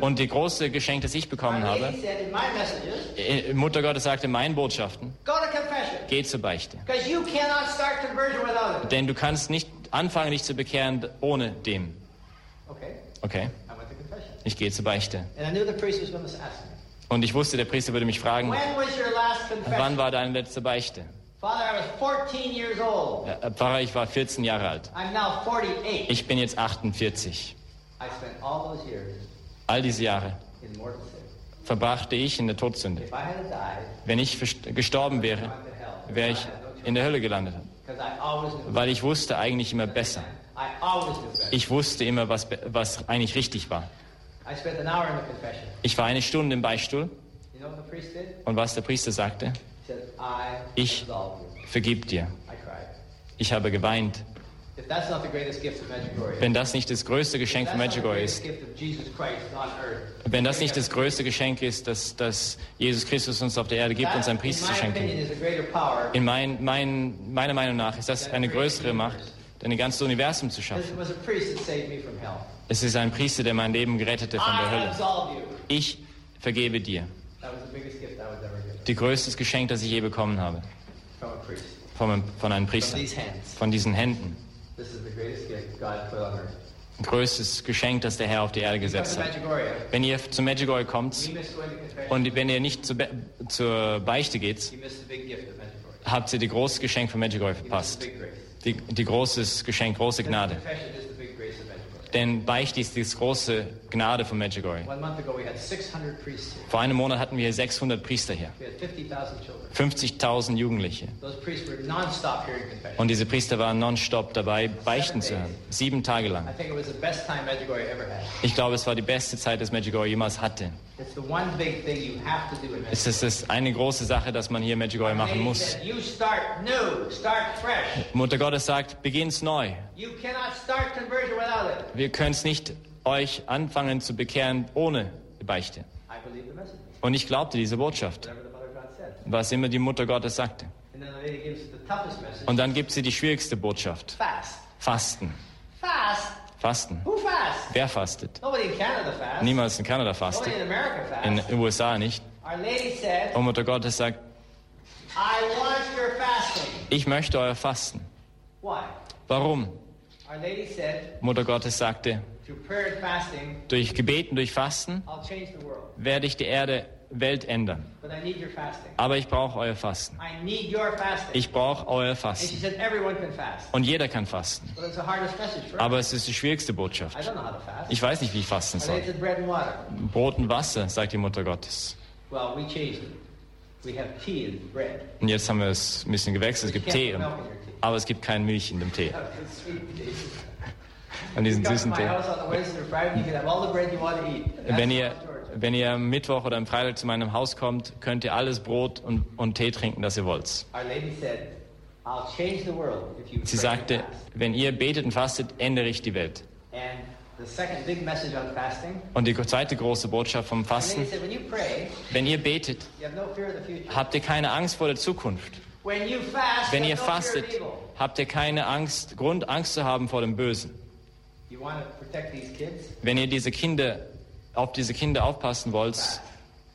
Und die große Geschenk, das ich bekommen habe, in äh, Mutter Gottes sagte, meinen Botschaften, geh zur Beichte. Denn du kannst nicht anfangen, dich zu bekehren ohne dem. Okay, Okay, I went to confession. Ich gehe zur Beichte. Und ich wusste, der Priester würde mich fragen, wann war deine letzte Beichte? Father, I was 14 years old. Äh, Pfarrer, ich war 14 Jahre alt. I'm now 48. Ich bin jetzt 48. I spent all diese Jahre verbrachte ich in der Todsünde. Wenn ich gestorben wäre, wäre ich in der Hölle gelandet. Weil ich wusste eigentlich immer besser. Ich wusste immer, was, was eigentlich richtig war. Ich war eine Stunde im Beistuhl und was der Priester sagte, He said, I Ich- vergib dir. Ich habe geweint. Wenn das nicht das größte Geschenk von Medjugorje ist, wenn das nicht das größte Geschenk ist, das, das Jesus Christus uns auf der Erde gibt, uns ein in Priester zu schenken, in mein, mein, meiner Meinung nach ist das eine größere Macht, ein ganzes Universum zu schaffen. Es ist ein Priester, der mein Leben gerettete von der Hölle. Ich vergebe dir. Die größtes Geschenk, das ich je bekommen habe. Von, einem- von einem From Priester. Von diesen Händen. Größtes Geschenk, das der Herr auf die Erde gesetzt hat. Wenn ihr zu Medjugorje kommt und wenn ihr nicht zur, Be zur Beichte geht, habt ihr die große Geschenk von Medjugorje verpasst. Die, die großes Geschenk, große Gnade. Confession is the big grace of Medjugorje. Denn Beichte ist die große Gnade von Medjugorje. One month ago, we had 600 priests here. Vor einem Monat hatten wir hier 600 Priester hier, We had 50,000 children. 50.000 Jugendliche. Und diese Priester waren nonstop dabei, Beichten zu hören. Sieben Tage lang. Ich glaube, es war die beste Zeit, das Medjugorje jemals hatte. Es ist das eine große Sache, dass man hier Medjugorje machen muss. Mutter Gottes sagt, beginnt's neu. Wir können es nicht euch anfangen zu bekehren ohne Beichte. Und ich glaubte diese Botschaft, was immer die Mutter Gottes sagte. Und dann gibt sie die schwierigste Botschaft. Fast. Fasten. Fast? Fasten. Wer fastet? Niemals in Kanada fastet. in den USA nicht. Und Mutter Gottes sagt, ich möchte euer Fasten. Warum? Mutter Gottes sagte, durch Gebeten, durch Fasten werde ich die Erde, Welt ändern. Aber ich brauche euer Fasten. Ich brauche euer Fasten. Und jeder kann fasten. Aber es ist die schwierigste Botschaft. Ich weiß nicht, wie ich fasten soll. Brot und Wasser, sagt die Mutter Gottes. Und jetzt haben wir es ein bisschen gewechselt. Es gibt Tee, aber es gibt keine Milch in dem Tee. An diesen süßen Tee. Wenn ihr, wenn ihr am Mittwoch oder am Freitag zu meinem Haus kommt, könnt ihr alles Brot und, und Tee trinken, das ihr wollt. Sie sagte, wenn ihr betet und fastet, ändere ich die Welt. Und die zweite große Botschaft vom Fasten, wenn ihr betet, habt ihr keine Angst vor der Zukunft. Wenn ihr fastet, habt ihr keine Angst, Grund, Angst zu haben vor dem Bösen. Wenn ihr diese Kinder, auf diese Kinder aufpassen wollt,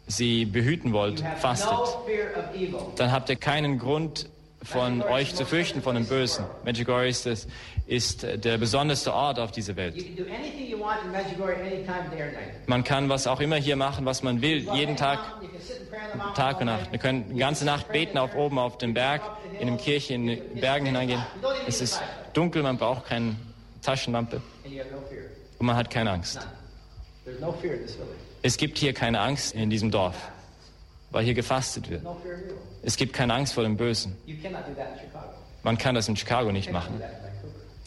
sie behüten wollt, fastet, dann habt ihr keinen Grund von euch zu fürchten, von dem Bösen. Medjugorje ist, das, ist der besonderste Ort auf dieser Welt. Man kann was auch immer hier machen, was man will, jeden Tag, Tag und Nacht. Wir können die ganze Nacht beten, auf oben auf dem Berg, in der Kirche, in den Bergen hineingehen. Es ist dunkel, man braucht keine Taschenlampe Und man hat keine Angst. Es gibt hier keine Angst in diesem Dorf, weil hier gefastet wird. Es gibt keine Angst vor dem Bösen. Man kann das in Chicago nicht machen,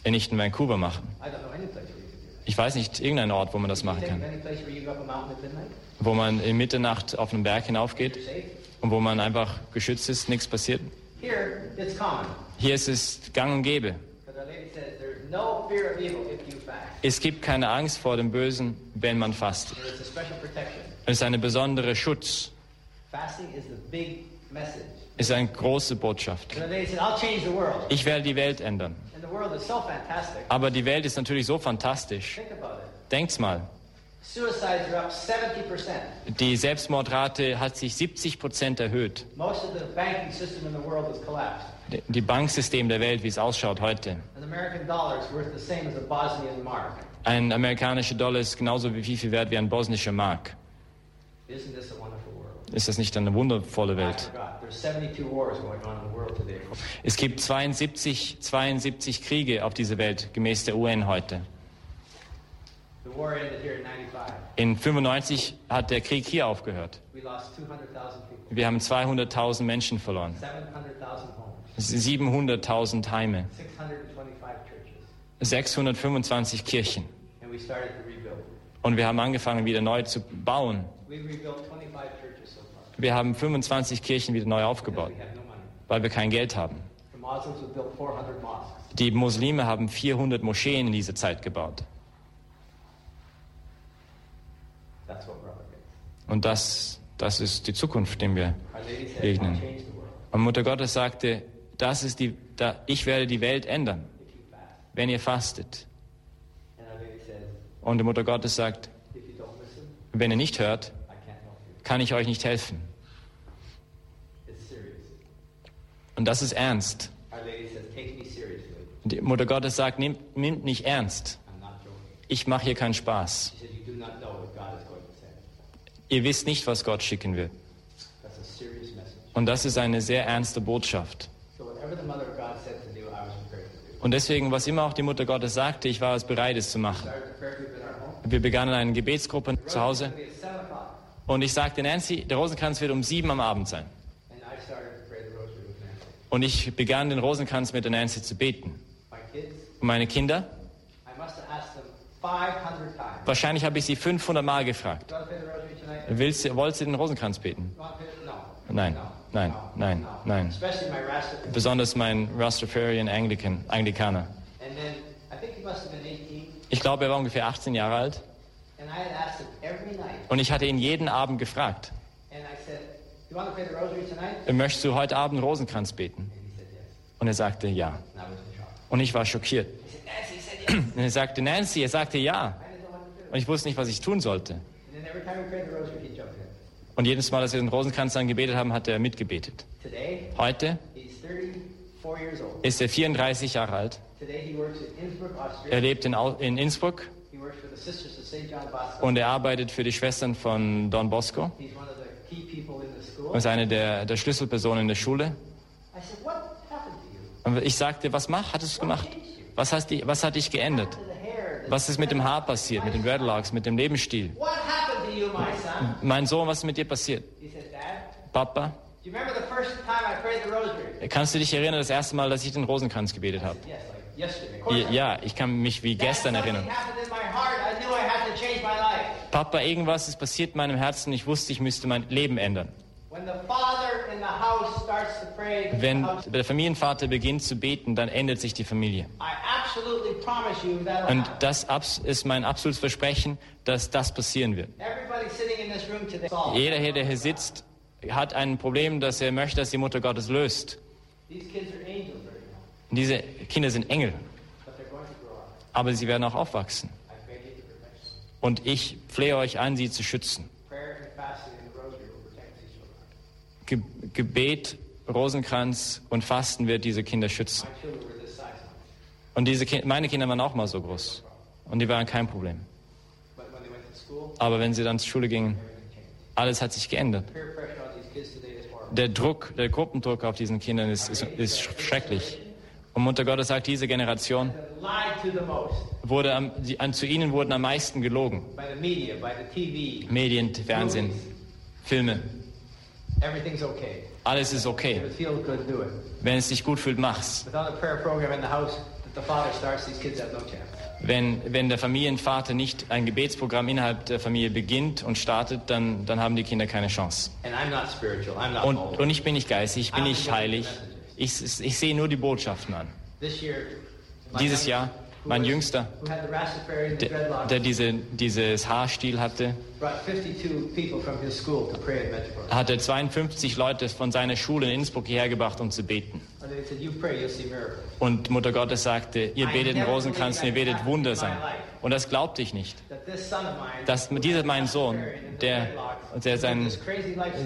äh, nicht in Vancouver machen. Ich weiß nicht irgendeinen Ort, wo man das machen kann. Wo man in Mitternacht auf einen Berg hinaufgeht und wo man einfach geschützt ist, nichts passiert. Hier ist es gang und gäbe. Es gibt keine Angst vor dem Bösen, wenn man fastet. Es ist eine besondere Schutz. Es ist eine große Botschaft. Ich werde die Welt ändern. Aber die Welt ist natürlich so fantastisch. Denkt's mal. Suicides are up 70%. Die Selbstmordrate hat sich 70 Prozent erhöht. Die Banksystem der Welt, wie es ausschaut heute. Ein amerikanischer Dollar ist genauso wie viel wert wie ein bosnischer Mark. Ist das nicht eine wundervolle Welt? forgot. There's 72 wars going on in the world today. Es gibt 72, 72 Kriege auf dieser Welt, gemäß der UN heute. The war ended here in 95. In 95 hat der Krieg hier aufgehört. We lost 200,000 people, Wir haben 200.000 Menschen verloren. 700,000 homes, 700.000 Heime, 625 churches. 625 Kirchen. Und wir haben angefangen, wieder neu zu bauen. We've rebuilt 25 churches so far. Wir haben 25 Kirchen wieder neu aufgebaut, weil wir kein Geld haben. The Muslims have built 400 mosques. Die Muslime haben 400 Moscheen in dieser Zeit gebaut. That's what we're up against. Und das, das ist die Zukunft, dem wir begegnen. Und Mutter Gottes sagte, das ist die, da, ich werde die Welt ändern, wenn ihr fastet. Und die Mutter Gottes sagt, wenn ihr nicht hört, kann ich euch nicht helfen. Und das ist ernst. Die Mutter Gottes sagt, nehmt nicht ernst. Ich mache hier keinen Spaß. She said, you do not know what God is going to send. Ihr wisst nicht, was Gott schicken wird. Message. Und das ist eine sehr ernste Botschaft. Und deswegen, was immer auch die Mutter Gottes sagte, ich war es bereit, es zu machen. Wir begannen eine Gebetsgruppe zu Hause It'll be at 7 o'clock. und ich sagte, Nancy, der Rosenkranz wird um sieben am Abend sein. Und ich begann den Rosenkranz mit der Nancy zu beten. Und meine Kinder, I must have asked them 500 times. wahrscheinlich habe ich sie 500 Mal gefragt. Willst, du- wollt ihr den Rosenkranz beten? Nein, nein, nein, nein. Besonders mein Rastafarian Anglican, Anglikaner. And then I think he must have been 18. Ich glaube, er war ungefähr 18 Jahre alt. Und ich hatte ihn jeden Abend gefragt, möchtest du heute Abend Rosenkranz beten? Und er sagte ja. Und ich war schockiert. Und er sagte Nancy, er sagte ja. Und ich wusste nicht, was ich tun sollte. Und jedes Mal, dass wir den Rosenkranz dann gebetet haben, hat er mitgebetet. Heute he's 34 years old. ist er 34 Jahre alt. Er lebt in, Innsbruck und er arbeitet für die Schwestern von Don Bosco und ist eine der, der Schlüsselpersonen in der Schule. Und ich sagte, was mach, hattest du gemacht? Was, hast die, was hat dich geändert? Was ist mit dem Haar passiert, mit den Dreadlocks, mit dem Lebensstil? Mein Sohn, was ist mit dir passiert? Papa, do you remember the first time I prayed the rosary? kannst du dich erinnern, das erste Mal, dass ich den Rosenkranz gebetet habe? Ja, ich kann mich wie gestern erinnern. Papa, irgendwas ist passiert in meinem Herzen, ich wusste, ich müsste mein Leben ändern. When the father in the house starts to pray, the Wenn der Familienvater beginnt zu beten, dann ändert sich die Familie. Und das ist mein absolutes Versprechen, dass das passieren wird. Jeder hier, der hier sitzt, hat ein Problem, das er möchte, dass die Mutter Gottes löst. Und diese Kinder sind Engel, aber sie werden auch aufwachsen. Und ich flehe euch an, sie zu schützen. Gebet, Rosenkranz und Fasten wird diese Kinder schützen. My children were this size now, Und diese Ki meine Kinder waren auch mal so groß. Und die waren kein Problem. Aber wenn sie dann zur Schule gingen, alles hat sich geändert. Der Druck, der Gruppendruck auf diesen Kindern ist, ist, ist schrecklich. Und Mutter Gottes sagt, diese Generation wurde am, die, an, zu ihnen wurden am meisten gelogen. Medien, Fernsehen, Filme. Alles ist okay. Wenn es dich gut fühlt, mach's. Wenn, wenn der Familienvater nicht ein Gebetsprogramm innerhalb der Familie beginnt und startet, dann, dann haben die Kinder keine Chance. Und, und ich bin nicht geistig, ich bin nicht heilig. Ich, ich sehe nur die Botschaften an. Dieses Jahr, mein Jüngster, der, der diese, dieses Haarstil hatte, brought 52 people from his school to pray at Medjugorje. hatte 52 Leute von seiner Schule in Innsbruck hierher gebracht, um zu beten. Und Mutter Gottes sagte, ihr betet den Rosenkranz und ihr werdet Wunder sein. Und das glaubte ich nicht. Dass dieser mein Sohn, der, der seinen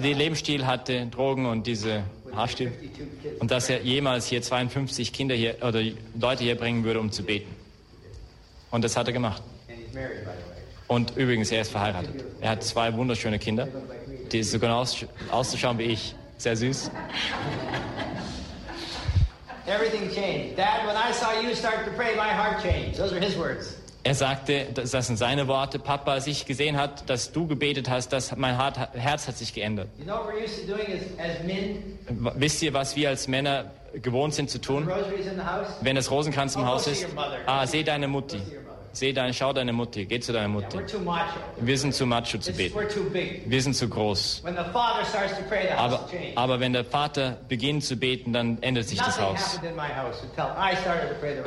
Lebensstil hatte, Drogen und diese Haarstil, 52 kids, und dass er jemals hier 52 Kinder hier oder Leute hier bringen würde, um zu beten. Und das hat er gemacht. Und übrigens, er ist verheiratet. Er hat zwei wunderschöne Kinder, die so genau aus, auszuschauen wie ich. Sehr süß. Everything changed. Dad, when I saw you start to pray, my heart changed. Those are his words. Er sagte, das sind seine Worte, Papa, als ich gesehen hat, dass du gebetet hast, dass mein Herz hat sich geändert. You know what we're used to doing is, as men, Wisst ihr, was wir als Männer gewohnt sind zu tun? Wenn das Rosenkranz im Oh, Haus ist, ah, seh deine Mutti. Seh deine, schau deine Mutti, geh zu deiner Mutti. Wir sind zu macho zu beten. Wir sind zu groß. Aber, aber wenn der Vater beginnt zu beten, dann ändert sich das Haus.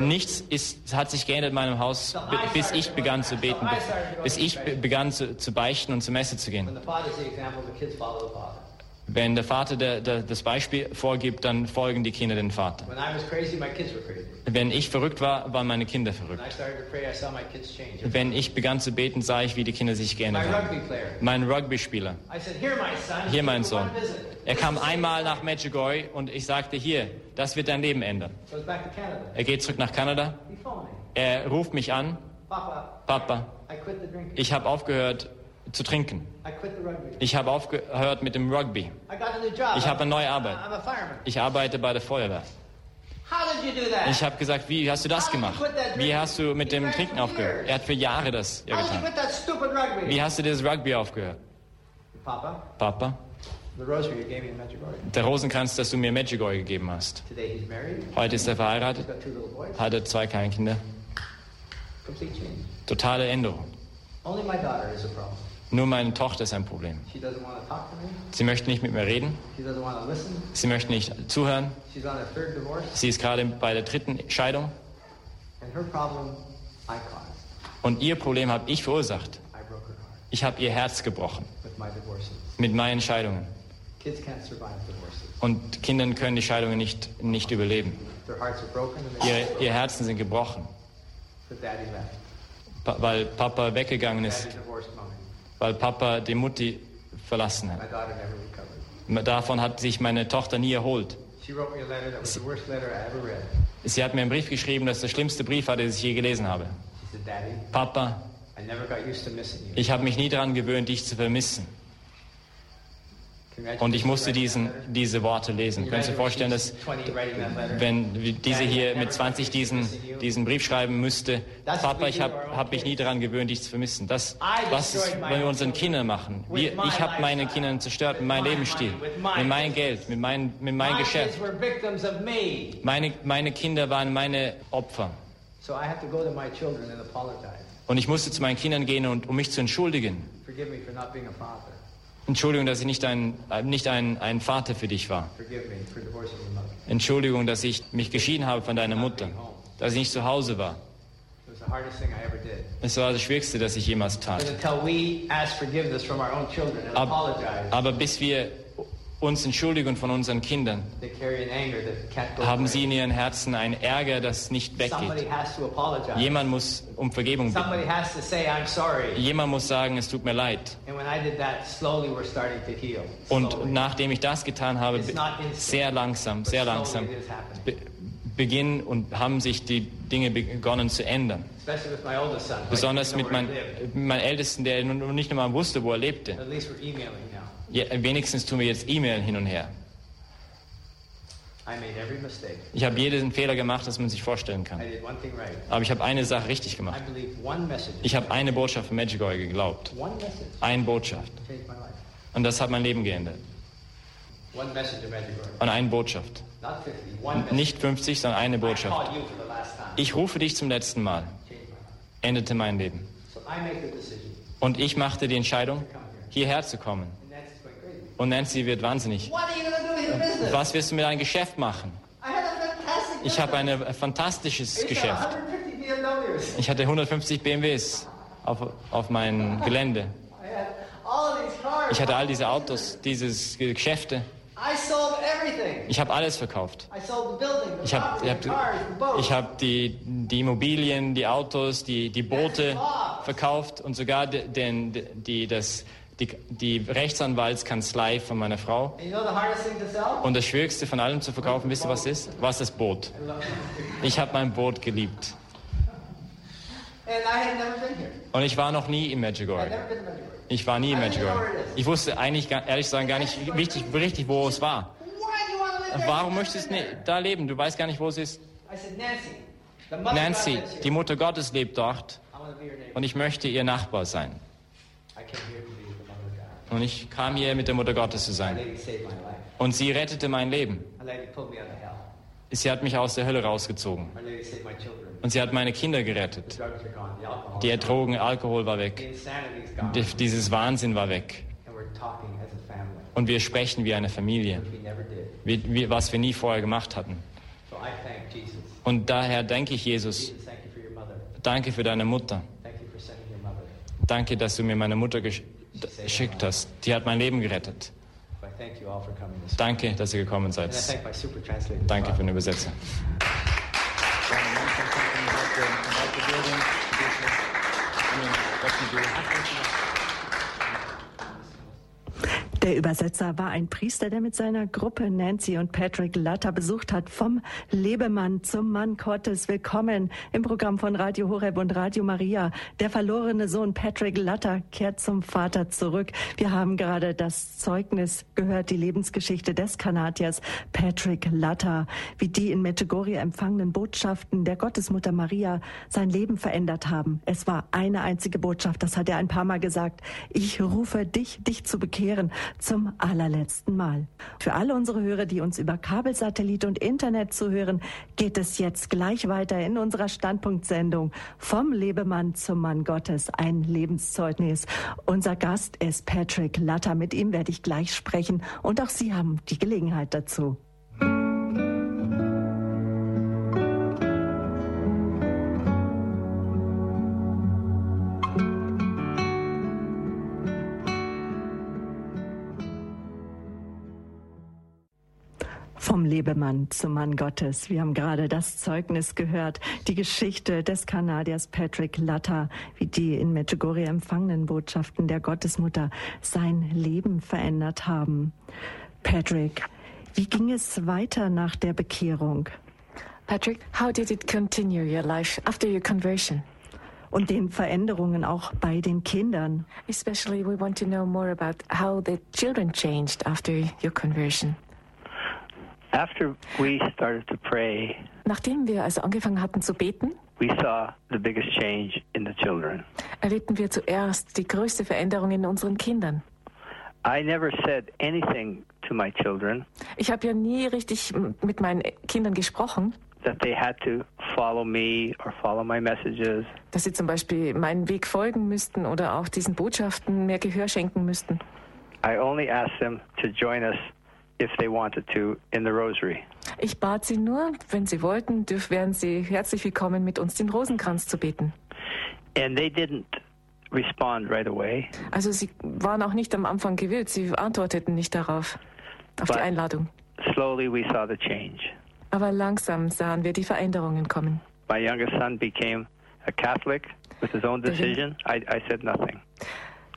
Nichts ist, hat sich geändert in meinem Haus, bi- bis ich begann zu beten, bis ich be- begann zu, zu beichten und zur Messe zu gehen. Wenn der Vater der, der, das Beispiel vorgibt, dann folgen die Kinder dem Vater. When I was crazy, my kids were crazy. Wenn ich verrückt war, waren meine Kinder verrückt. Pray. Wenn ich begann zu beten, sah ich, wie die Kinder sich geändert haben. Mein Rugby-Spieler, I said, "Here, my son. hier mein Sohn, want to visit." er kam einmal nach Medjugorje und ich sagte, hier, das wird dein Leben ändern. Er geht zurück nach Kanada, er ruft mich an, Papa, ich habe aufgehört zu trinken. Ich habe aufgehört mit dem Rugby. Ich habe eine neue Arbeit. Ich arbeite bei der Feuerwehr. Ich habe gesagt, wie hast du das gemacht? Wie hast du mit dem Trinken aufgehört? Er hat für Jahre das ja getan. Wie hast du das Rugby aufgehört? Papa, der Rosenkranz, das du mir Medjugorje gegeben hast. Heute ist er verheiratet, got two little boys. hat er zwei. Complete change. Totale Änderung. Only my daughter is a problem. Nur meine Tochter ist ein Problem. Sie möchte nicht mit mir reden, sie möchte nicht zuhören. Sie ist gerade bei der dritten Scheidung und ihr Problem habe ich verursacht. Ich habe ihr Herz gebrochen mit meinen Scheidungen. Kids can't survive divorces. Und Kindern können die Scheidungen nicht, nicht überleben. Ihre, ihr Herzen sind gebrochen, weil Papa weggegangen ist. Weil Papa die Mutti verlassen hat. Davon hat sich meine Tochter nie erholt. Sie hat mir einen Brief geschrieben, das der schlimmste Brief war, den ich je gelesen habe. Papa, ich habe mich nie daran gewöhnt, dich zu vermissen. Und ich musste diesen, diese Worte lesen. Können Sie sich vorstellen, dass 20 writing that letter. wenn diese hier mit 20 diesen, diesen Brief schreiben müsste, Papa, ich habe hab mich nie daran gewöhnt, dich zu vermissen. Das, was ist, wenn wir unseren Kindern machen. Wir, ich habe meine Kinder zerstört mit meinem Lebensstil, mit meinem Geld, mit, mein, mit meinem Geschäft. Meine, meine Kinder waren meine Opfer. So I have to go to my children and apologize. Und ich musste zu meinen Kindern gehen, und, um mich zu entschuldigen. Entschuldigung, dass ich nicht ein, äh, nicht ein, ein Vater für dich war. Entschuldigung, dass ich mich geschieden habe von deiner Mutter. Dass ich nicht zu Hause war. Es war das Schwierigste, das ich jemals tat. Aber bis wir uns entschuldigen von unseren Kindern, haben sie in ihren Herzen einen Ärger, das nicht weggeht. Jemand muss um Vergebung bitten. Jemand muss sagen, es tut mir leid. Und nachdem ich das getan habe, sehr langsam, sehr langsam, beginnen und haben sich die Dinge begonnen zu ändern. Especially with my oldest son. who I Besonders mit where mein, meinem Ältesten, der nicht einmal wusste, wo er lebte. Ja, wenigstens tun wir jetzt E-Mail hin und her. Ich habe jeden Fehler gemacht, das man sich vorstellen kann. Aber ich habe eine Sache richtig gemacht. Ich habe eine Botschaft von Medjugorje geglaubt. Eine Botschaft. Und das hat mein Leben geändert. Und eine Botschaft. Not 50. One message. Nicht 50, sondern eine Botschaft. Ich rufe dich zum letzten Mal. Endete mein Leben. Und ich machte die Entscheidung, hierher zu kommen. And Nancy's going crazy. Und Nancy wird wahnsinnig. Was wirst du mit deinem Geschäft machen? Ich habe ein fantastisches Geschäft. have 150 BMWs. Ich hatte 150 BMWs auf, auf meinem Gelände. Ich hatte all diese Autos, diese Geschäfte. Ich habe alles verkauft. Ich habe ich hab, ich hab die, die Immobilien, die Autos, die, die Boote verkauft und sogar de- den, die, das, die, die Rechtsanwaltskanzlei von meiner Frau. You? Und das Schwierigste von allem zu verkaufen, wisst ihr, was ist? Was das Boot. Ich habe mein Boot geliebt. Und ich war noch nie in Medjugorje. Ich war nie in Medjugorje. Ich wusste eigentlich, gar- ehrlich gesagt, gar nicht richtig, richtig, wo es war. You? Warum möchtest du da leben? Du weißt gar nicht, wo es ist. Nancy, die Mutter Gottes lebt dort und ich möchte ihr Nachbar sein. I came here to be the mother of God. Und ich kam hier mit der Mutter Gottes zu sein. Und sie rettete mein Leben. Sie hat mich aus der Hölle rausgezogen. Und sie hat meine Kinder gerettet. Die Drogen, Alkohol war weg. Dieses Wahnsinn war weg. Und wir sprechen wie eine Familie, was wir nie vorher gemacht hatten. Und daher danke ich Jesus, danke für deine Mutter. Danke, dass du mir meine Mutter gesch- geschickt hast. Die hat mein Leben gerettet. Thank you Danke, dass ihr gekommen seid. thank. Danke für den Übersetzer. Der Übersetzer war ein Priester, der mit seiner Gruppe Nancy und Patrick Latter besucht hat. Vom Lebemann zum Mann Gottes. Willkommen im Programm von Radio Horeb und Radio Maria. Der verlorene Sohn Patrick Latter kehrt zum Vater zurück. Wir haben gerade das Zeugnis gehört, die Lebensgeschichte des Kanadiers Patrick Latter, wie die in Medjugorje empfangenen Botschaften der Gottesmutter Maria sein Leben verändert haben. Es war eine einzige Botschaft, das hat er ein paar Mal gesagt. Ich rufe dich, dich zu bekehren zum allerletzten Mal. Für alle unsere Hörer, die uns über Kabelsatellit und Internet zuhören, geht es jetzt gleich weiter in unserer Standpunktsendung vom Lebemann zum Mann Gottes, ein Lebenszeugnis. Unser Gast ist Patrick Latter. Mit ihm werde ich gleich sprechen und auch Sie haben die Gelegenheit dazu. Vom Lebemann zum Mann Gottes. Wir haben gerade das Zeugnis gehört, die Geschichte des Kanadiers Patrick Latta, wie die in Medjugorje empfangenen Botschaften der Gottesmutter sein Leben verändert haben. Patrick, wie ging es weiter nach der Bekehrung? Patrick, how did it continue your life after your conversion? Und den Veränderungen auch bei den Kindern. Especially we want to know more about how the children changed after your conversion. After we started to pray, Nachdem wir also angefangen hatten zu beten, we saw the biggest change in the children. erlebten wir zuerst die größte Veränderung in unseren Kindern. I never said anything to my children Ich habe ja nie richtig mit meinen Kindern gesprochen, that they had to follow me or follow my messages. dass sie zum Beispiel meinen Weg folgen müssten oder auch diesen Botschaften mehr Gehör schenken müssten. I only asked them to join us if they wanted to in the rosary. Ich bat sie nur, wenn sie wollten, dürf, wären sie herzlich willkommen, mit uns den Rosenkranz zu beten. And they didn't respond right away. Also sie waren auch nicht am Anfang gewillt, sie antworteten nicht darauf, auf die But- Einladung. Slowly we saw the change. Aber langsam sahen wir die Veränderungen kommen. My youngest son became a Catholic with his own decision. I, I said nothing.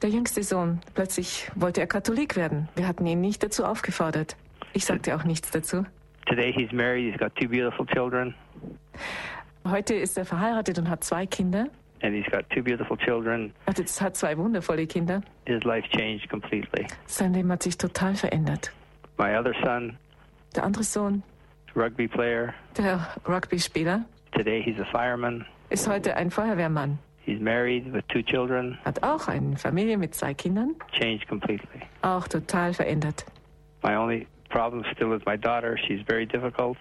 Der jüngste Sohn, plötzlich wollte er Katholik werden. Wir hatten ihn nicht dazu aufgefordert. Ich sagte auch nichts dazu. Today he's married. He's got two beautiful children, Heute ist er verheiratet und hat zwei Kinder. and he's got two beautiful children. Er hat zwei wundervolle Kinder. His life changed completely. Sein Leben hat sich total verändert. My other son, Der andere Sohn, rugby player. der Rugby-Spieler, Today he's a fireman. ist heute ein Feuerwehrmann. He's married with two children. Hat auch eine Familie mit zwei Kindern. Changed completely. Auch total verändert. My only problem still is my daughter. She's very difficult.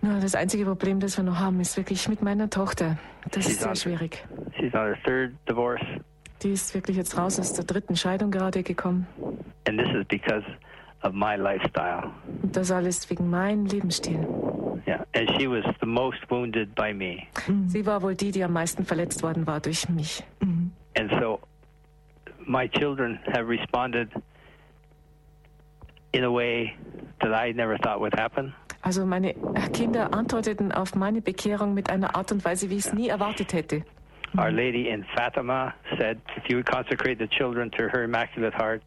Nur das einzige Problem, das wir noch haben, ist wirklich mit meiner Tochter. Das ist sehr schwierig. She's on her third divorce, Die ist wirklich jetzt raus aus der dritten Scheidung gerade gekommen. and this is because of my lifestyle. Und das alles wegen meinem Lebensstil. Sie war wohl die, die am meisten verletzt worden war durch mich. And so my children have responded in a way that I never thought would happen. Also meine Kinder antworteten auf meine Bekehrung mit einer Art und Weise, wie ich es nie erwartet hätte. Our Lady in Fatima said, if you would consecrate the children to her Immaculate Heart,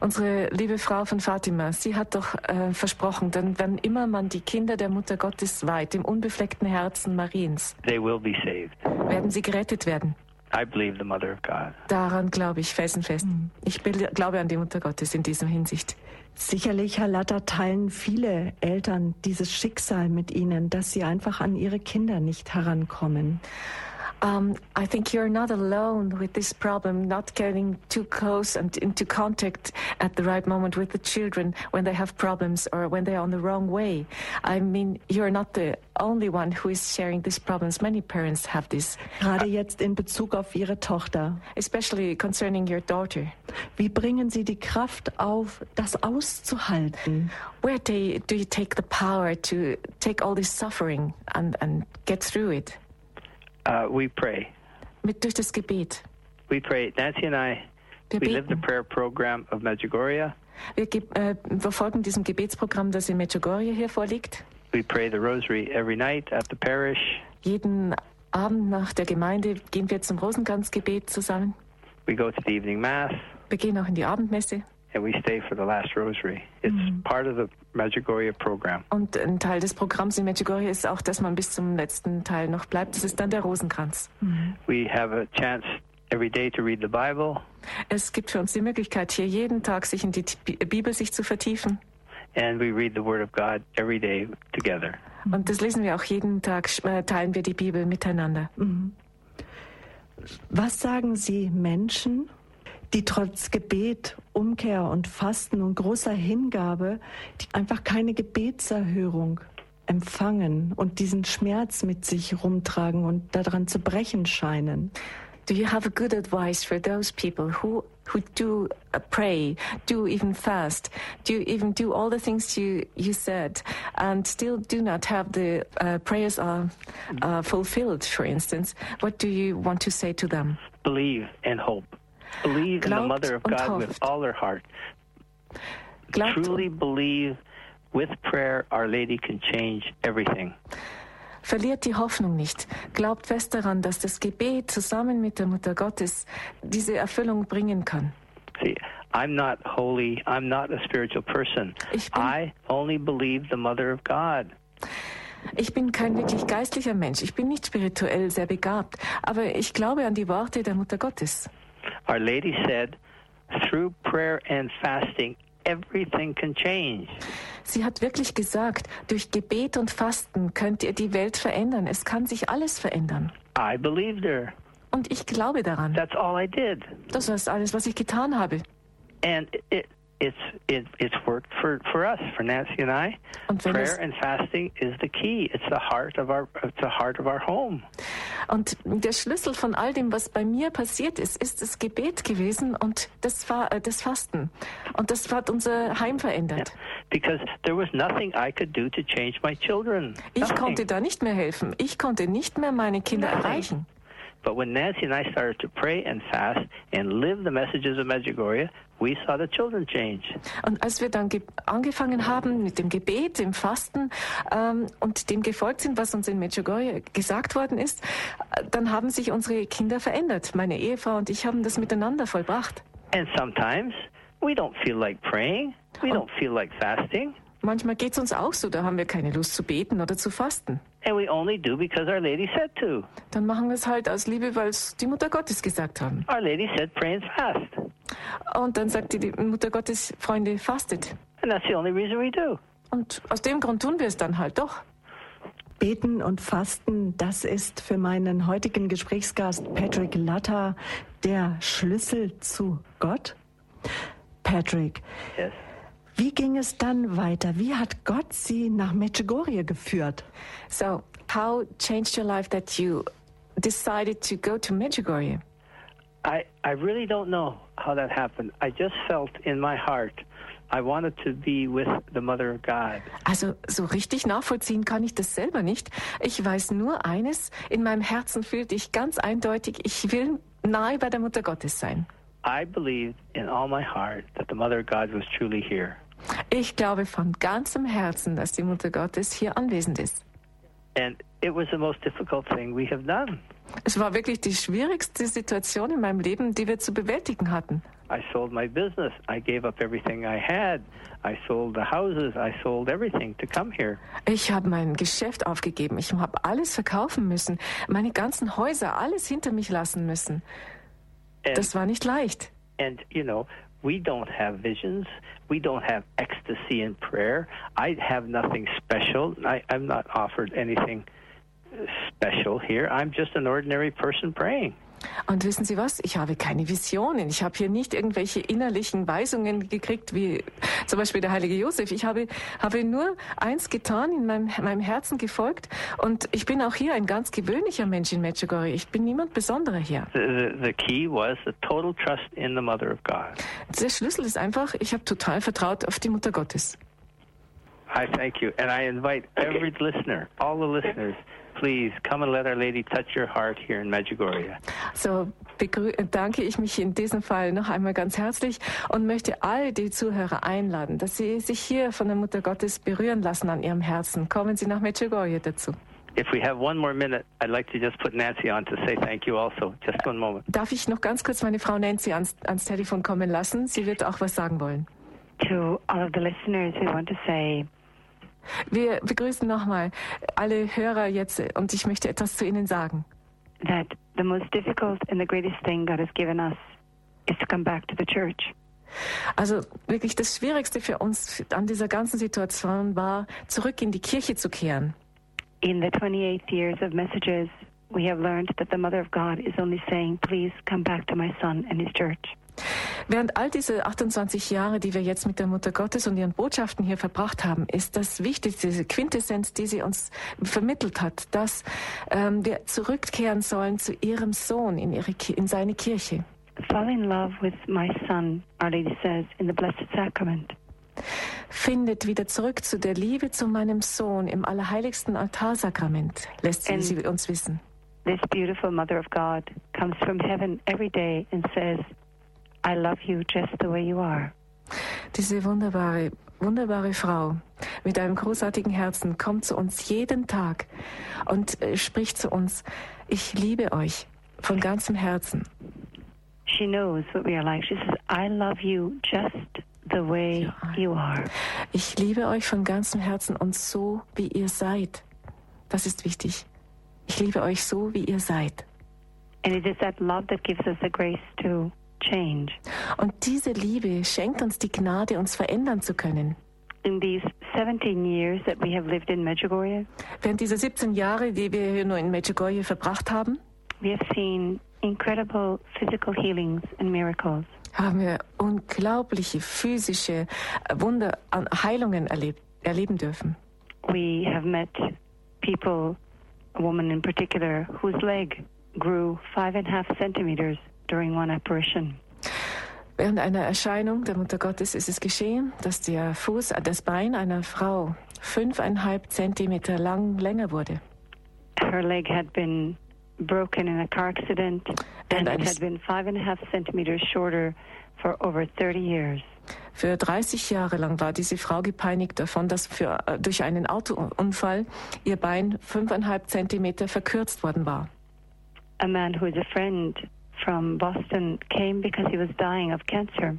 Unsere liebe Frau von Fatima, sie hat doch äh, versprochen, denn wenn immer man die Kinder der Mutter Gottes weiht, dem unbefleckten Herzen Mariens, they will be saved. werden sie gerettet werden. I believe the Mother of God. Daran glaube ich felsenfest. Ich be- glaube an die Mutter Gottes in dieser Hinsicht. Sicherlich, Herr Latter, teilen viele Eltern dieses Schicksal mit Ihnen, dass sie einfach an ihre Kinder nicht herankommen. Um, I think you're not alone with this problem, not getting too close and into contact at the right moment with the children when they have problems or when they're on the wrong way. I mean, you're not the only one who is sharing these problems. Many parents have this, Gerade jetzt in Bezug auf Ihre Tochter. especially concerning your daughter. Wie bringen Sie die Kraft auf, das auszuhalten? Where do you, do you take the power to take all this suffering and, and get through it? Uh, we pray. Mit durch das Gebet. We pray. Nancy and I, Wir we live the beten. prayer program of Medjugorje. Wir, äh, wir folgen diesem Gebetsprogramm, das in Medjugorje hier vorliegt. We pray the rosary every night at the parish. Jeden Abend nach der Gemeinde gehen wir zum Rosenkranzgebet zusammen. We go to the evening mass. Wir gehen auch in die Abendmesse. and we stay for the last rosary. It's part of the Medjugorje program. Und ein Teil des Programms in Medjugorje ist auch, dass man bis zum letzten Teil noch bleibt. Das ist dann der Rosenkranz. We have a chance every day to read the Bible, Es gibt für uns die Möglichkeit, hier jeden Tag sich in die Bibel sich zu vertiefen. and we read the Word of God every day together. Und das lesen wir auch jeden Tag, äh, teilen wir die Bibel miteinander. Was sagen Sie Menschen, die trotz Gebet, Umkehr und Fasten und großer Hingabe, die einfach keine Gebetserhörung empfangen und diesen Schmerz mit sich rumtragen und daran zu brechen scheinen? Do you have a good advice for those people who who do uh, pray, do even fast, do even do all the things you you said, and still do not have the uh, prayers are uh, fulfilled? For instance, what do you want to say to them? Believe and hope. Believe in the Glaubt Mother of und God with hofft. all their heart. Glaubt, Truly believe with prayer, Our Lady can change everything. verliert die Hoffnung nicht. Glaubt fest daran, dass das Gebet zusammen mit der Mutter Gottes diese Erfüllung bringen kann. See, I'm not holy. I'm not a spiritual person. Ich bin- I only believe the Mother of God. Ich bin kein wirklich geistlicher Mensch. Ich bin nicht spirituell sehr begabt, aber ich glaube an die Worte der Mutter Gottes. Our Lady said, through prayer and fasting, everything can change. Sie hat wirklich gesagt, durch Gebet und Fasten könnt ihr die Welt verändern. Es kann sich alles verändern. I believed her. Und ich glaube daran. That's all I did. Das ist alles, was ich getan habe. And it, it's it, it's worked for, for us, for Nancy and I. Und wenn es- Prayer and fasting is the key. It's the heart of our it's the heart of our home. Und der Schlüssel von all dem, was bei mir passiert ist, ist das Gebet gewesen und das, Fa äh, das Fasten. Und das hat unser Heim verändert. Because there was nothing I could do to change my children. Ich Nothing. konnte da nicht mehr helfen. Ich konnte nicht mehr meine Kinder Nothing. erreichen. But when Nancy and I started to pray and fast and live the messages of Medjugorje, we saw the children change. Und als wir dann ge- angefangen haben mit dem Gebet, dem Fasten ähm, und dem gefolgt sind, was uns in Medjugorje gesagt worden ist, äh, dann haben sich unsere Kinder verändert. Meine Ehefrau und ich haben das miteinander vollbracht. And sometimes we don't feel like praying. We Oh. don't feel like fasting. Manchmal geht es uns auch so, da haben wir keine Lust zu beten oder zu fasten. And we only do because Our Lady said to. Dann machen wir es halt aus Liebe, weil es die Mutter Gottes gesagt haben. Our Lady said pray and fast. Und dann sagt die, die Mutter Gottes, Freunde, fastet. And that's the only reason we do. Und aus dem Grund tun wir es dann halt doch. Beten und Fasten, das ist für meinen heutigen Gesprächsgast Patrick Latta der Schlüssel zu Gott. Patrick, Yes. Wie ging es dann weiter? Wie hat Gott Sie nach Medjugorje geführt? So, how changed your life that you decided to go to Medjugorje? I, I really don't know how that happened. I just felt in my heart I wanted to be with the Mother of God. Also so richtig nachvollziehen kann ich das selber nicht. Ich weiß nur eines, in meinem Herzen fühlte ich ganz eindeutig, ich will nahe bei der Mutter Gottes sein. I believed in all my heart that the Mother of God was truly here. Ich glaube von ganzem Herzen, dass die Mutter Gottes hier anwesend ist. And it was the most difficult thing we have done. Es war wirklich die schwierigste Situation in meinem Leben, die wir zu bewältigen hatten. I sold my business. I gave up everything I had. I sold the houses. I sold everything to come here. Ich habe mein Geschäft aufgegeben. Ich habe alles verkaufen müssen. Meine ganzen Häuser, alles hinter mich lassen müssen. And, Das war nicht leicht. and you know, we don't have visions. We don't have ecstasy in prayer. I have nothing special. I, I'm not offered anything special here. I'm just an ordinary person praying. Und wissen Sie was? Ich habe keine Visionen. Ich habe hier nicht irgendwelche innerlichen Weisungen gekriegt, wie zum Beispiel der heilige Josef. Ich habe, habe nur eins getan, in meinem, meinem Herzen gefolgt. Und ich bin auch hier ein ganz gewöhnlicher Mensch in Medjugorje. Ich bin niemand Besonderer hier. The, the, the key was the total trust in the Mother of God. Der Schlüssel ist einfach, ich habe total vertraut auf die Mutter Gottes. I thank you. And I invite every listener, all the listeners, please come and let Our Lady touch your heart here in Medjugorje. So danke ich mich in diesem Fall noch einmal ganz herzlich und möchte all die Zuhörer einladen, dass sie sich hier von der Mutter Gottes berühren lassen an ihrem Herzen. Kommen Sie nach Medjugorje dazu. if we have one more minute, I'd like to just put Nancy on to say thank you also. Just one moment. Darf ich noch ganz kurz meine Frau Nancy ans, ans Telefon kommen lassen? Sie wird auch was sagen wollen. To all of the listeners, we want to say Wir begrüßen nochmal alle Hörer jetzt und ich möchte etwas zu Ihnen sagen. that the most difficult and the greatest thing God has given us is to come back to the church. Also wirklich das Schwierigste für uns an dieser ganzen Situation war, zurück in die Kirche zu kehren. In the 28 years of messages, we have learned that the Mother of God is only saying, please come back to my son and his church. Während all diese 28 Jahre, die wir jetzt mit der Mutter Gottes und ihren Botschaften hier verbracht haben, ist das Wichtigste, diese Quintessenz, die sie uns vermittelt hat, dass ähm, wir zurückkehren sollen zu ihrem Sohn in, ihre, in seine Kirche. Fall in love with my son, Our Lady says, in the Blessed Sacrament. Findet wieder zurück zu der Liebe zu meinem Sohn im allerheiligsten Altarsakrament, lässt sie, sie uns wissen. This beautiful Mother of God comes from heaven every day and says, I love you just the way you are. Diese wunderbare, wunderbare Frau mit einem großartigen Herzen kommt zu uns jeden Tag und äh, spricht zu uns, ich liebe euch von ganzem Herzen. She knows what we are like. She says, I love you just the way you are. Ich liebe euch von ganzem Herzen und so, wie ihr seid. Das ist wichtig. Ich liebe euch so, wie ihr seid. And it is that love that gives us the grace to change. Und diese Liebe schenkt uns die Gnade, uns verändern zu können. In these 17 years that we have lived in Medjugorje, Während dieser 17 Jahre, die wir hier nur in Medjugorje verbracht haben, we have seen incredible physical healings and miracles. haben wir unglaubliche physische äh, Wunder, Heilungen erlebt, erleben dürfen. We have met people, a woman in particular, whose leg grew five and a half centimeters during one apparition. Während einer Erscheinung der Mutter Gottes ist es geschehen, dass der Fuß, äh, das Bein einer Frau fünfeinhalb Zentimeter lang länger wurde. Her leg had been broken in a car accident, And it had been five and a half centimeters shorter for over 30 years. Für 30 Jahre lang war diese Frau gepeinigt davon, dass für, äh, durch einen Autounfall ihr Bein fünfeinhalb Zentimeter verkürzt worden war. A man who is a friend from Boston came because he was dying of cancer.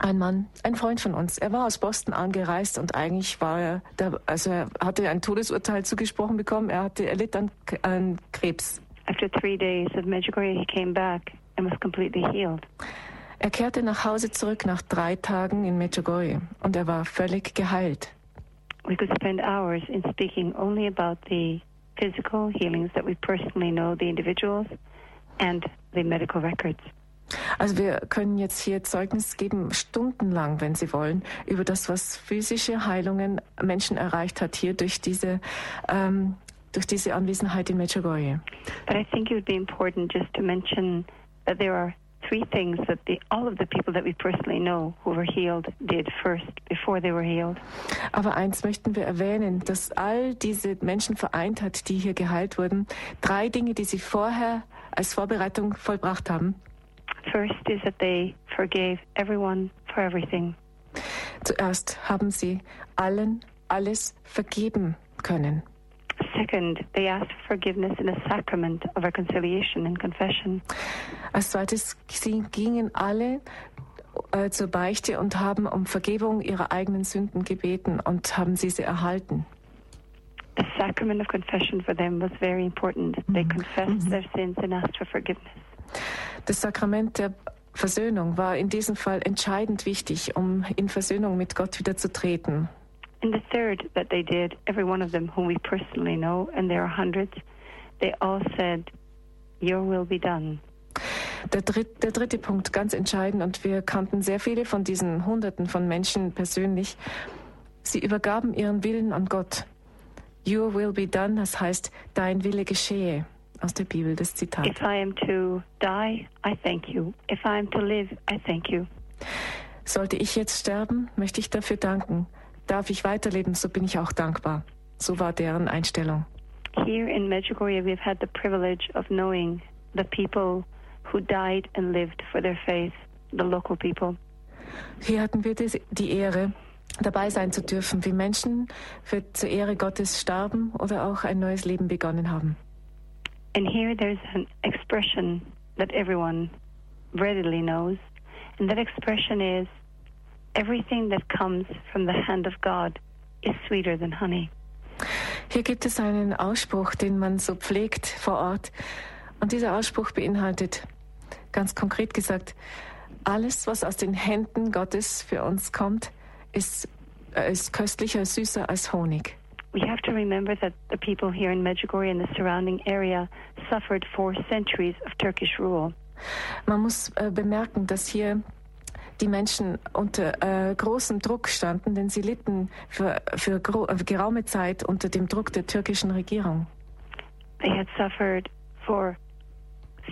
Ein Mann, ein Freund von uns, er war aus Boston angereist und eigentlich war er, da, also er hatte ein Todesurteil zugesprochen bekommen, er, hatte, er litt an, an Krebs. After three days of Medjugorje, he came back and was completely healed. Er kehrte nach Hause zurück nach drei Tagen in Medjugorje und er war völlig geheilt. We could spend hours in speaking only about the physical healings that we personally know, the individuals, and the medical records. Also wir können jetzt hier Zeugnis geben, stundenlang, wenn Sie wollen, über das, was physische Heilungen Menschen erreicht hat hier durch diese, ähm, durch diese Anwesenheit in Medjugorje. But I think it would be important just to mention that there are three things that the, all of the people that we personally know who were healed did first before they were healed. Aber eins möchten wir erwähnen, dass all diese Menschen vereint hat, die hier geheilt wurden. Drei Dinge, die sie vorher als Vorbereitung vollbracht haben. First is that they forgave everyone for everything. Zuerst haben sie allen alles vergeben können. Second, they asked for forgiveness in a sacrament of reconciliation and confession. Als zweites, sie gingen alle äh, zur Beichte und haben um Vergebung ihrer eigenen Sünden gebeten und haben diese erhalten. The sacrament of confession for them was very important. They confessed their sins and asked for forgiveness. Das Sakrament der Versöhnung war in diesem Fall entscheidend wichtig, um in Versöhnung mit Gott wieder zu treten. And the third that they did, every one of them whom we personally know, and there are hundreds, they all said, Your will be done. Der, dritt, der dritte Punkt, ganz entscheidend, und wir kannten sehr viele von diesen Hunderten von Menschen persönlich. Sie übergaben ihren Willen an Gott. Your will be done, das heißt, dein Wille geschehe. Aus der Bibel, das Zitat. If I am to die, I thank you. If I am to live, I thank you. Sollte ich jetzt sterben, möchte ich dafür danken. Darf ich weiterleben, so bin ich auch dankbar. So war deren Einstellung. Here in Medjugorje, we've had the privilege of knowing the people who died and lived for their faith, the local people. Hier hatten wir die, die Ehre, dabei sein zu dürfen, wie Menschen für zur Ehre Gottes starben oder auch ein neues Leben begonnen haben. And here there's an expression that everyone readily knows, and that expression is everything that comes from the hand of God is sweeter than honey. Hier gibt es einen Ausspruch, den man so pflegt vor Ort. Und dieser Ausspruch beinhaltet, ganz konkret gesagt, alles, was aus den Händen Gottes für uns kommt, ist, äh, ist köstlicher, süßer als Honig. We have to remember that the people here in Medjugorje and the surrounding area suffered for centuries of Turkish rule. Man muss äh, bemerken, dass hier die Menschen unter äh, großem Druck standen, denn sie litten für, für äh, geraume Zeit unter dem Druck der türkischen Regierung. They had suffered for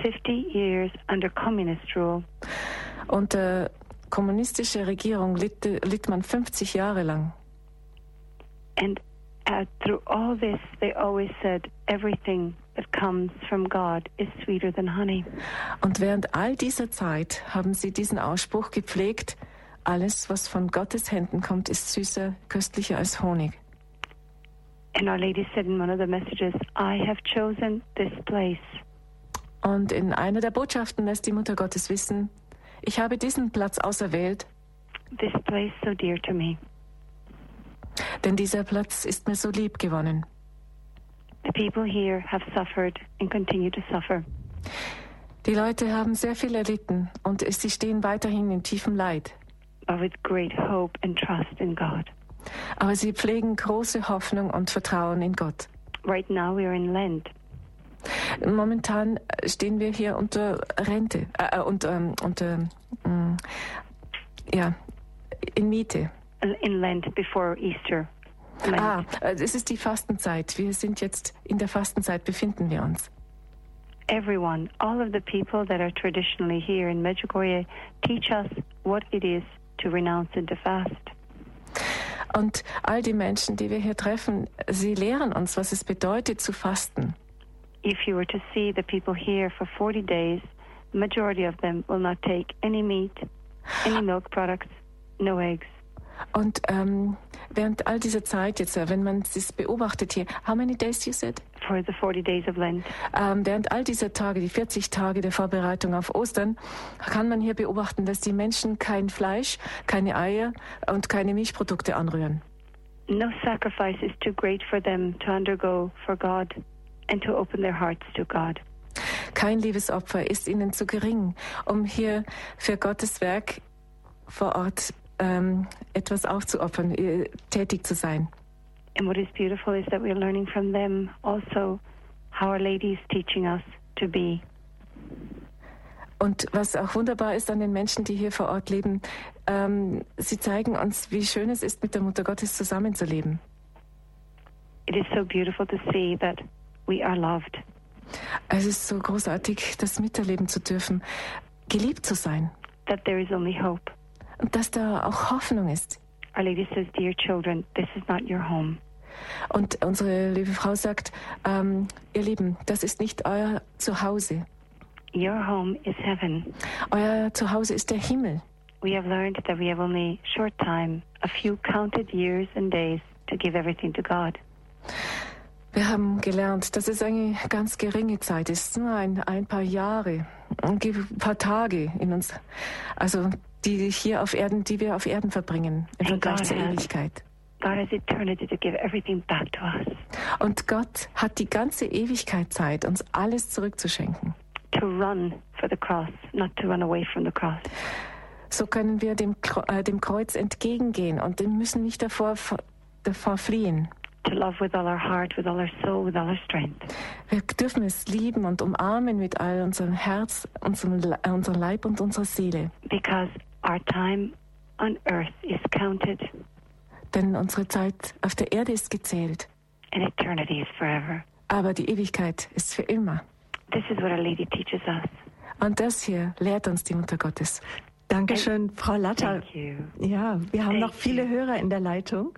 50 years under communist rule. Unter kommunistischer Regierung litt, litt man 50 Jahre lang. And uh, through all this, they always said everything that comes from God is sweeter than honey. Und während all dieser Zeit haben sie diesen Ausspruch gepflegt, alles, was von Gottes Händen kommt, ist süßer, köstlicher als Honig. And Our Lady said in one of the messages, I have chosen this place. Und in einer der Botschaften lässt die Mutter Gottes wissen, ich habe diesen Platz auserwählt. This place so dear to me. Denn dieser Platz ist mir so lieb gewonnen. The people here have suffered and continue to suffer. Die Leute haben sehr viel erlitten und sie stehen weiterhin in tiefem Leid. But with great hope and trust in God. Aber sie pflegen große Hoffnung und Vertrauen in Gott. Right now we are in Lent. Momentan stehen wir hier unter Rente, äh, unter, ähm, unter äh, ja, in Miete. In Lent before Easter. Lent. Ah, äh, es ist die Fastenzeit. Wir sind jetzt in der Fastenzeit, befinden wir uns. Everyone, all of the people that are traditionally here in Medjugorje teach us what it is to renounce and to fast. Und all die Menschen, die wir hier treffen, sie lehren uns, was es bedeutet zu fasten. If you were to see the people here for 40 days, the majority of them will not take any meat, any milk products, no eggs. Und ähm, während all dieser Zeit jetzt, äh, wenn man es beobachtet hier, how many days you said? For the 40 days of Lent. Ähm, während all dieser Tage, die 40 Tage der Vorbereitung auf Ostern, kann man hier beobachten, dass die Menschen kein Fleisch, keine Eier und keine Milchprodukte anrühren. No sacrifice is too great for them to undergo for God and to open their hearts to God. Kein Liebesopfer ist ihnen zu gering, um hier für Gottes Werk vor Ort ähm, etwas aufzuopfern, äh, tätig zu sein. And what is beautiful is that we are learning from them also how Our Lady is teaching us to be. Und was auch wunderbar ist an den Menschen, die hier vor Ort leben, ähm, sie zeigen uns, wie schön es ist, mit der Mutter Gottes zusammenzuleben. It is so beautiful to see that we are loved. Es ist so großartig, das miterleben zu dürfen, geliebt zu sein. That there is only hope. Und dass da auch Hoffnung ist. Our Lady says, dear children, this is not your home. Und unsere liebe Frau sagt, ähm, ihr Lieben, das ist nicht euer Zuhause. Your home is heaven. Euer Zuhause ist der Himmel. We have learned that we have only short time, a few counted years and days to give everything to God. Wir haben gelernt, dass es eine ganz geringe Zeit ist, nur ein, ein paar Jahre, ein paar Tage in uns, also die hier auf Erden, die wir auf Erden verbringen, im Vergleich zur Ewigkeit. God has eternity to give everything back to us. Und Gott hat die ganze Ewigkeit Zeit, uns alles zurückzuschenken. To run for the cross, not to run away from the cross. So können wir dem, äh, dem Kreuz entgegengehen und wir müssen nicht davor, davor fliehen. To love with all our heart, with all our soul, with all our strength. Wir dürfen es lieben und umarmen mit all unserem Herz, unserem, unserem Leib und unserer Seele. Because our time on earth is counted. Denn unsere Zeit auf der Erde ist gezählt. And eternity is forever. Aber die Ewigkeit ist für immer. This is what Our Lady teaches us. Und das hier lehrt uns die Mutter Gottes. Dankeschön, Frau Latter. Thank you. Ja, wir haben Thank noch viele you. Hörer in der Leitung.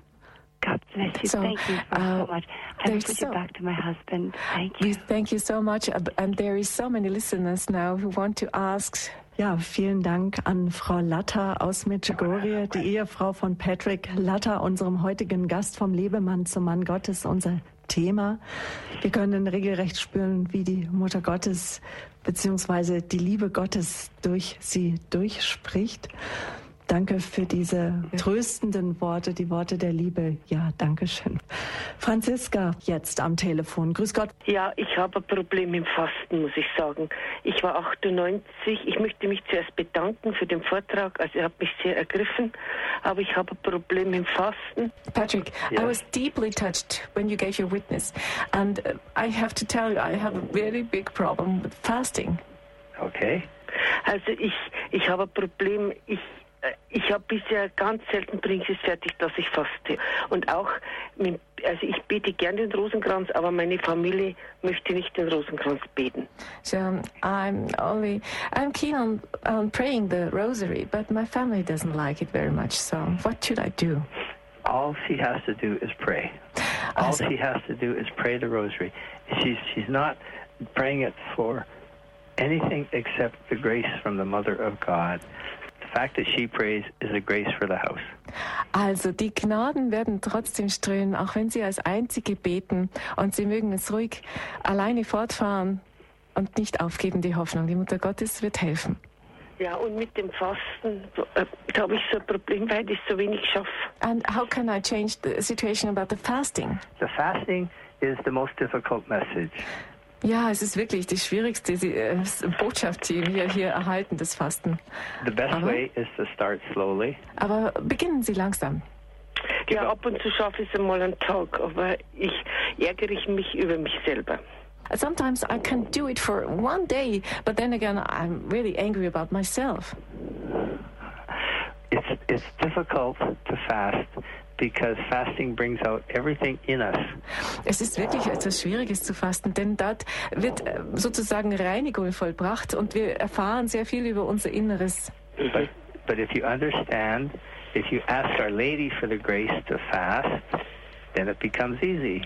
God bless you. So, thank you for uh, so much. I put so- you back to my husband. Thank you. thank you so much. uh, And there is so many listeners now who want to ask Ja, vielen Dank an Frau Latta aus Medjugorje, die Ehefrau von Patrick Latta, unserem heutigen Gast vom Lebemann zum Mann Gottes, unser Thema. Wir können regelrecht spüren, wie die Mutter Gottes beziehungsweise die Liebe Gottes durch sie durchspricht. Danke für diese tröstenden Worte, die Worte der Liebe. Ja, danke schön. Franziska, jetzt am Telefon. Grüß Gott. Ja, ich habe ein Problem im Fasten, muss ich sagen. Ich war 98. Ich möchte mich zuerst bedanken für den Vortrag. Also, er hat mich sehr ergriffen. Aber ich habe ein Problem im Fasten. Patrick, yeah. I was deeply touched when you gave your witness. And uh, I have to tell you, I have a very big problem with fasting. Okay. Also, ich, ich habe ein Problem. Ich ich habe bisher ganz selten bringe es fertig, dass ich faste. Und auch, also ich bete gern den Rosenkranz, aber meine Familie möchte nicht den Rosenkranz beten. So I'm only I'm keen on, on praying the rosary, but my family doesn't like it very much. So what should I do? All she has to do is pray. All also, she has to do is pray the rosary. She's she's not praying it for anything except the grace from the Mother of God. Fact that she prays is a grace for the house. Also die Gnaden werden trotzdem strömen, auch wenn sie als Einzige beten und sie mögen es ruhig alleine fortfahren und nicht aufgeben die Hoffnung. Die Mutter Gottes wird helfen. Ja, und mit dem Fasten, äh, da habe ich so ein Problem, weil ich so wenig schaffe. And how can I change the situation about the fasting? The fasting is the most difficult message. Ja, es ist wirklich die schwierigste äh, Botschaft, die wir hier erhalten, das Fasten. The best aber, way is to start slowly. Aber beginnen Sie langsam. Ja, ab und zu schaffe ich es einmal einen Tag, aber ich ärgere mich über mich selber. Sometimes I can do it for one day, but then again I'm really angry about myself. It's, it's difficult to fast because fasting brings out everything in us. Es ist wirklich etwas Schwieriges zu fasten, denn dort wird äh, sozusagen Reinigung vollbracht und wir erfahren sehr viel über unser Inneres. But, but if you understand, if you ask Our Lady for the grace to fast, then it becomes easy.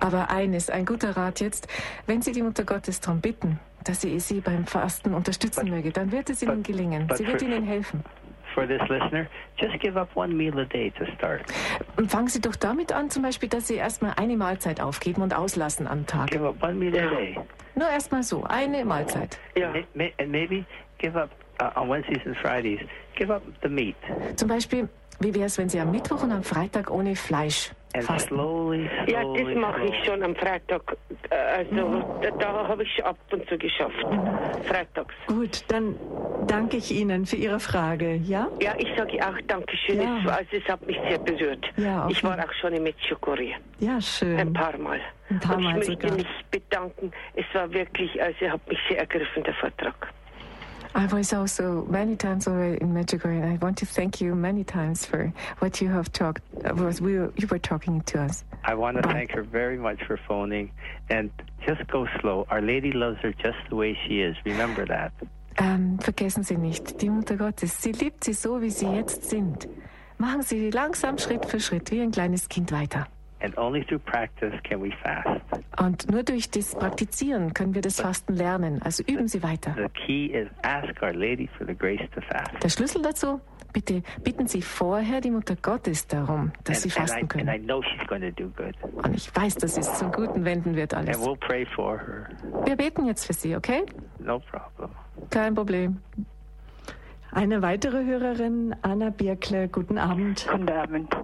Aber eines, ein guter Rat jetzt, wenn Sie die Mutter Gottes darum bitten, dass sie Sie beim Fasten unterstützen but, möge, dann wird es Ihnen but, gelingen. Sie wird for, Ihnen helfen for this listener, just give up one meal a day to start. Fangen Sie doch damit an, zum Beispiel, dass Sie erstmal eine Mahlzeit aufgeben und auslassen am Tag. Give up one meal a day. Nur erstmal so, eine Mahlzeit. Ja. And maybe give up uh, on Wednesdays and Fridays. Give up the meat. Zum Beispiel, wie wäre es, wenn Sie am Mittwoch und am Freitag ohne Fleisch fasten? Slowly, slowly, ja, das mache ich schon am Freitag. Äh, also da, da habe ich ab und zu geschafft. Freitags. Gut, dann danke ich Ihnen für Ihre Frage, ja? Ja, ich sage auch Dankeschön. Ja. Es, also, es hat mich sehr berührt. Ja, ich war auch schon in Medjugorje. Ja, schön. Ein paar Mal. Ein paar Und Mal ich möchte sogar. mich bedanken. Es war wirklich, also hat mich sehr ergriffen, der Vortrag. I was also many times already in Medjugorje, and I want to thank you many times for what you have talked. Was we were, you were talking to us. I want to but, thank her very much for phoning, and just go slow. Our Lady loves her just the way she is. Remember that. Ähm, vergessen Sie nicht, die Mutter Gottes, sie liebt Sie so, wie Sie jetzt sind. Machen Sie langsam Schritt für Schritt wie ein kleines Kind weiter. And only through practice can we fast. Und nur durch das Praktizieren können wir das Fasten lernen. Also üben Sie weiter. The key is ask Our Lady for the grace to fast. Der Schlüssel dazu Bitte bitten Sie vorher die Mutter Gottes darum, dass and, Sie fasten and I, können. And I know she's going to do good. Und ich weiß, dass es zum Guten wenden wird alles. And we'll pray for her. Wir beten jetzt für Sie, okay? No problem. Kein Problem. Eine weitere Hörerin, Anna Birkle, guten Abend. Guten Abend.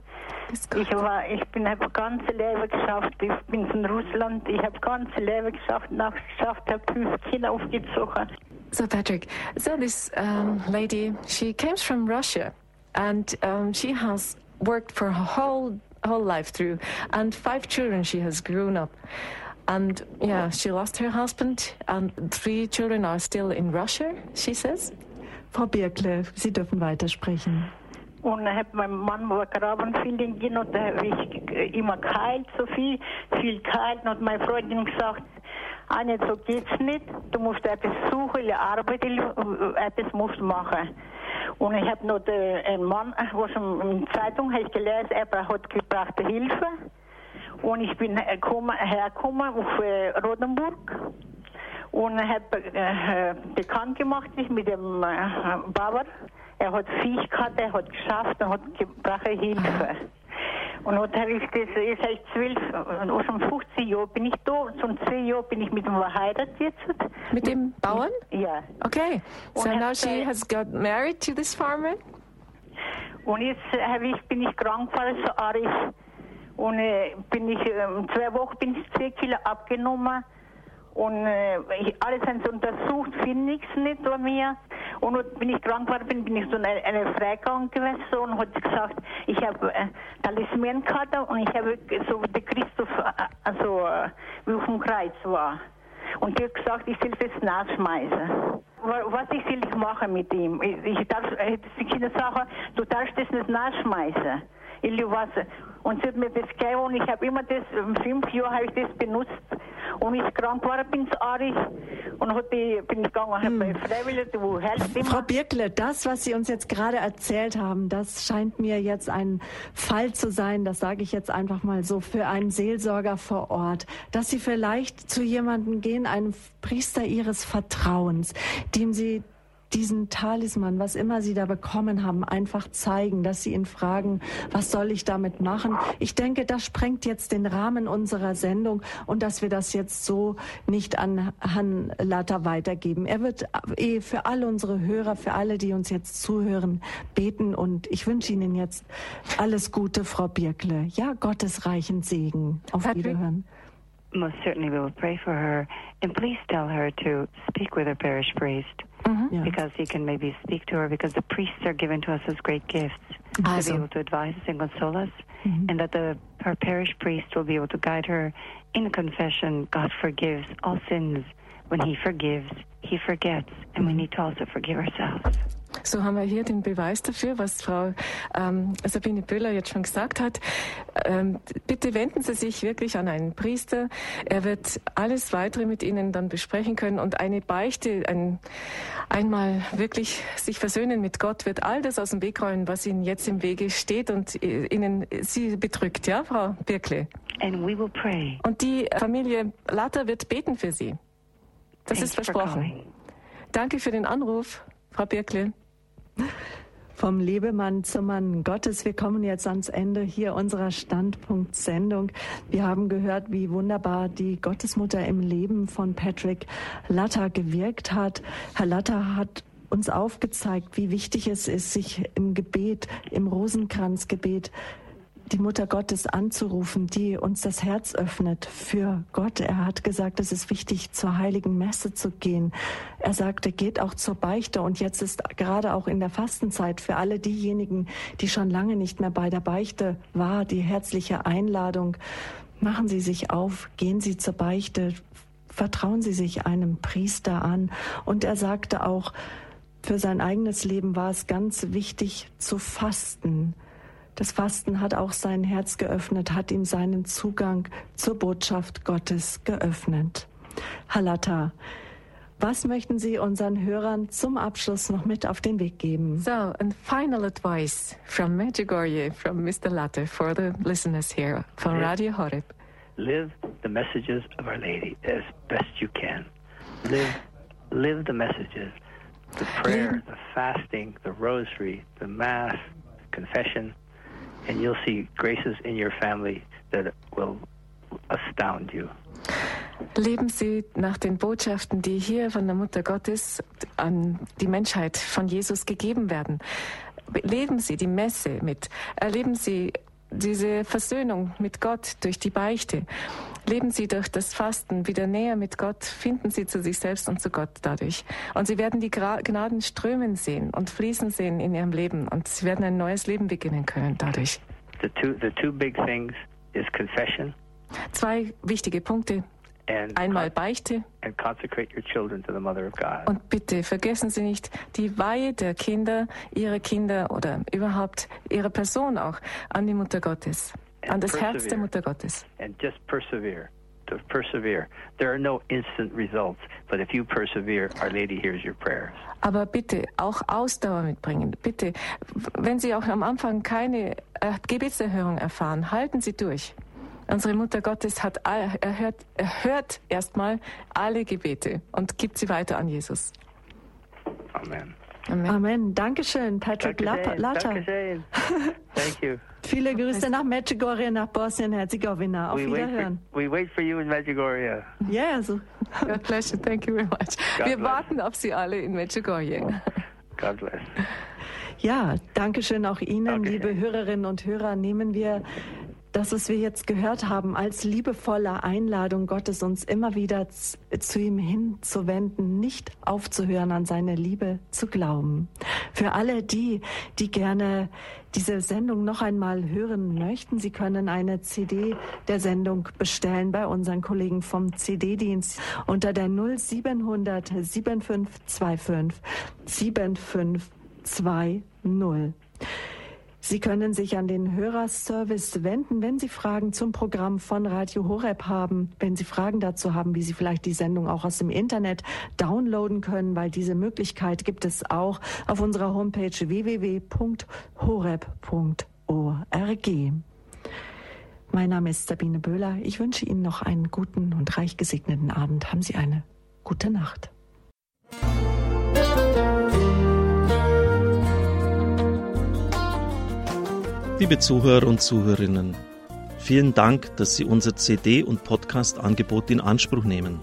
Ich, war, ich bin ein ganze Leben geschafft. Ich bin von Russland. Ich habe ganze Leben geschafft, nachgeschafft, habe fünf Kinder aufgezogen. So Patrick, so this um, lady, she comes from Russia, and um, she has worked for her whole whole life through, and five children she has grown up. And yeah, she lost her husband, and three children are still in Russia, she says. Frau Birkle, Sie dürfen weitersprechen. Und hat mein Mann war Grabenfielding gehen und da habe ich immer geheilt, so viel, viel geheilt. Und meine Freundin gesagt, Anja, so geht's nicht. Du musst etwas suchen, arbeiten, etwas musst machen. Und ich habe noch einen Mann, was in der Zeitung habe ich gelesen, er hat gebracht Hilfe. Und ich bin hergekommen, auf äh, Rodenburg. und habe äh, bekannt gemacht sich mit dem äh, Bauer. Er hat Viech gehabt, er hat geschafft und hat gebraucht Hilfe. Und dann habe ich das, ich seit zwölf, äh, schon 15 Jahren bin ich da, schon zehn Jahre bin ich mit ihm verheiratet jetzt. Mit dem Bauern? Ja. Okay. So Und now she has got married to this farmer? Und jetzt äh, ich, bin ich krank geworden, so arg. Und äh, bin ich, ähm, zwei Wochen bin ich 10 Kilo abgenommen. Und äh, ich, alles haben sie untersucht, finde nichts nicht bei mir. Und bin ich krank geworden, bin, bin ich so eine, eine Freigang gewesen und hat gesagt, ich habe äh, Talisman gehabt und ich habe so wie der Christoph, also äh, wie auf dem Kreuz war. Und die hat gesagt, ich soll das nachschmeißen. Wa- Was ich soll ich machen mit ihm? Ich, ich darf, äh, die Kinder sagen, du darfst das nicht nachschmeißen. Ich was. Und sie hat mir das gegeben und ich habe immer das, fünf Jahre habe ich das benutzt. Und ich krank war, bin ich arg. Und hat die, bin ich gegangen, habe bei Freiwilligen, wo helft immer. Frau Birkle, das, was Sie uns jetzt gerade erzählt haben, das scheint mir jetzt ein Fall zu sein, das sage ich jetzt einfach mal so, für einen Seelsorger vor Ort, dass Sie vielleicht zu jemandem gehen, einem Priester Ihres Vertrauens, dem Sie diesen Talisman, was immer Sie da bekommen haben, einfach zeigen, dass Sie ihn fragen, was soll ich damit machen? Ich denke, das sprengt jetzt den Rahmen unserer Sendung und dass wir das jetzt so nicht an Herrn Latter weitergeben. Er wird eh für alle unsere Hörer, für alle, die uns jetzt zuhören, beten und ich wünsche Ihnen jetzt alles Gute, Frau Birkle. Ja, Gottes reichen Segen. Auf Patrick? Wiederhören. Most certainly, we will pray for her. And please tell her to speak with her parish priest Mm-hmm. Ja. because he can maybe speak to her because the priests are given to us as great gifts to be able to advise us and console us. Mm-hmm. And that the her parish priest will be able to guide her in confession. God forgives all sins. When he forgives, he forgets. And we mm-hmm. need to also forgive ourselves. So haben wir hier den Beweis dafür, was Frau ähm, Sabine Böhler jetzt schon gesagt hat. Ähm, bitte wenden Sie sich wirklich an einen Priester. Er wird alles weitere mit Ihnen dann besprechen können und eine Beichte, ein, einmal wirklich sich versöhnen mit Gott, wird all das aus dem Weg räumen, was Ihnen jetzt im Wege steht und äh, Ihnen Sie bedrückt, ja, Frau Birkle? And we will pray. Und die Familie Latter wird beten für Sie. Das Thanks ist versprochen. Danke für den Anruf, Frau Birkle. Vom Lebemann zum Mann Gottes. Wir kommen jetzt ans Ende hier unserer Standpunkt-Sendung. Wir haben gehört, wie wunderbar die Gottesmutter im Leben von Patrick Latter gewirkt hat. Herr Latter hat uns aufgezeigt, wie wichtig es ist, sich im Gebet, im Rosenkranzgebet die Mutter Gottes anzurufen, die uns das Herz öffnet für Gott. Er hat gesagt, es ist wichtig, zur heiligen Messe zu gehen. Er sagte, geht auch zur Beichte. Und jetzt ist gerade auch in der Fastenzeit für alle diejenigen, die schon lange nicht mehr bei der Beichte war, die herzliche Einladung. Machen Sie sich auf, gehen Sie zur Beichte, vertrauen Sie sich einem Priester an. Und er sagte auch, für sein eigenes Leben war es ganz wichtig zu fasten. Das Fasten hat auch sein Herz geöffnet, hat ihm seinen Zugang zur Botschaft Gottes geöffnet. Halata, was möchten Sie unseren Hörern zum Abschluss noch mit auf den Weg geben? So, and final advice from Medjugorje, from Mr. Latte for the listeners here from. Radio Horeb. Live the messages of Our Lady as best you can. Live, live the messages. The prayer, the fasting, the rosary, the mass, confession, and you'll see graces in your family that will astound you. Leben Sie nach den Botschaften, die hier von der Mutter Gottes an die Menschheit von Jesus gegeben werden. Leben Sie die Messe mit. Erleben Sie diese Versöhnung mit Gott durch die Beichte. Leben Sie durch das Fasten wieder näher mit Gott. Finden Sie zu sich selbst und zu Gott dadurch. Und Sie werden die Gnaden strömen sehen und fließen sehen in Ihrem Leben. Und Sie werden ein neues Leben beginnen können dadurch. The two, the two big things is confession Zwei wichtige Punkte. And, Einmal Beichte. Und bitte vergessen Sie nicht die Weihe der Kinder, ihrer Kinder oder überhaupt ihrer Person auch an die Mutter Gottes, an das Herz der. Mutter Gottes. and just persevere. To persevere. There are no instant results, but if you persevere, Our Lady hears your prayers. Aber bitte auch Ausdauer mitbringen. Bitte, wenn Sie auch am Anfang keine Gebetserhörung erfahren, halten Sie durch. Unsere Mutter Gottes hat erhört, erhört erstmal alle Gebete und gibt sie weiter an Jesus. Amen. Amen. Amen. Dankeschön, Patrick Lata. Dankeschön. Thank you. Viele Grüße nach Medjugorje, nach Bosnien-Herzegowina. Auf we Wiederhören. Wait for, we wait for you in Medjugorje. Yes. God bless you. Thank you very much. God Wir bless. warten auf Sie alle in Medjugorje. God bless. Ja, danke schön auch Ihnen, okay. liebe Hörerinnen und Hörer. Nehmen wir das, was wir jetzt gehört haben, als liebevolle Einladung Gottes, uns immer wieder zu ihm hinzuwenden, nicht aufzuhören, an seine Liebe zu glauben. Für alle die, die gerne diese Sendung noch einmal hören möchten, Sie können eine CD der Sendung bestellen bei unseren Kollegen vom CD-Dienst unter der 0700 7525 7520. Sie können sich an den Hörerservice wenden, wenn Sie Fragen zum Programm von Radio Horeb haben, wenn Sie Fragen dazu haben, wie Sie vielleicht die Sendung auch aus dem Internet downloaden können, weil diese Möglichkeit gibt es auch auf unserer Homepage www.horeb.org. Mein Name ist Sabine Böhler. Ich wünsche Ihnen noch einen guten und reich gesegneten Abend. Haben Sie eine gute Nacht. Liebe Zuhörer und Zuhörerinnen, vielen Dank, dass Sie unser CD- und Podcast-Angebot in Anspruch nehmen.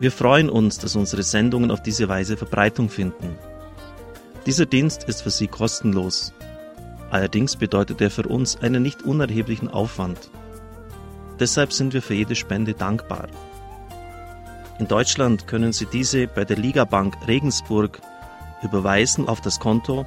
Wir freuen uns, dass unsere Sendungen auf diese Weise Verbreitung finden. Dieser Dienst ist für Sie kostenlos. Allerdings bedeutet er für uns einen nicht unerheblichen Aufwand. Deshalb sind wir für jede Spende dankbar. In Deutschland können Sie diese bei der Ligabank Regensburg überweisen auf das Konto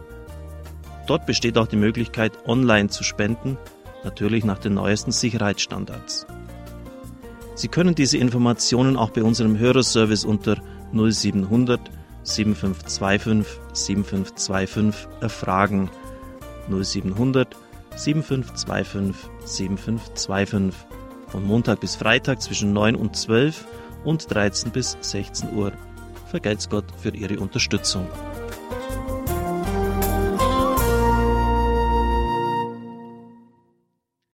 Dort besteht auch die Möglichkeit, online zu spenden, natürlich nach den neuesten Sicherheitsstandards. Sie können diese Informationen auch bei unserem Hörerservice unter 0700 7525 7525 erfragen. 0700 7525 7525 von Montag bis Freitag zwischen 9 und 12 und 13 bis 16 Uhr. Vergelt's Gott für Ihre Unterstützung.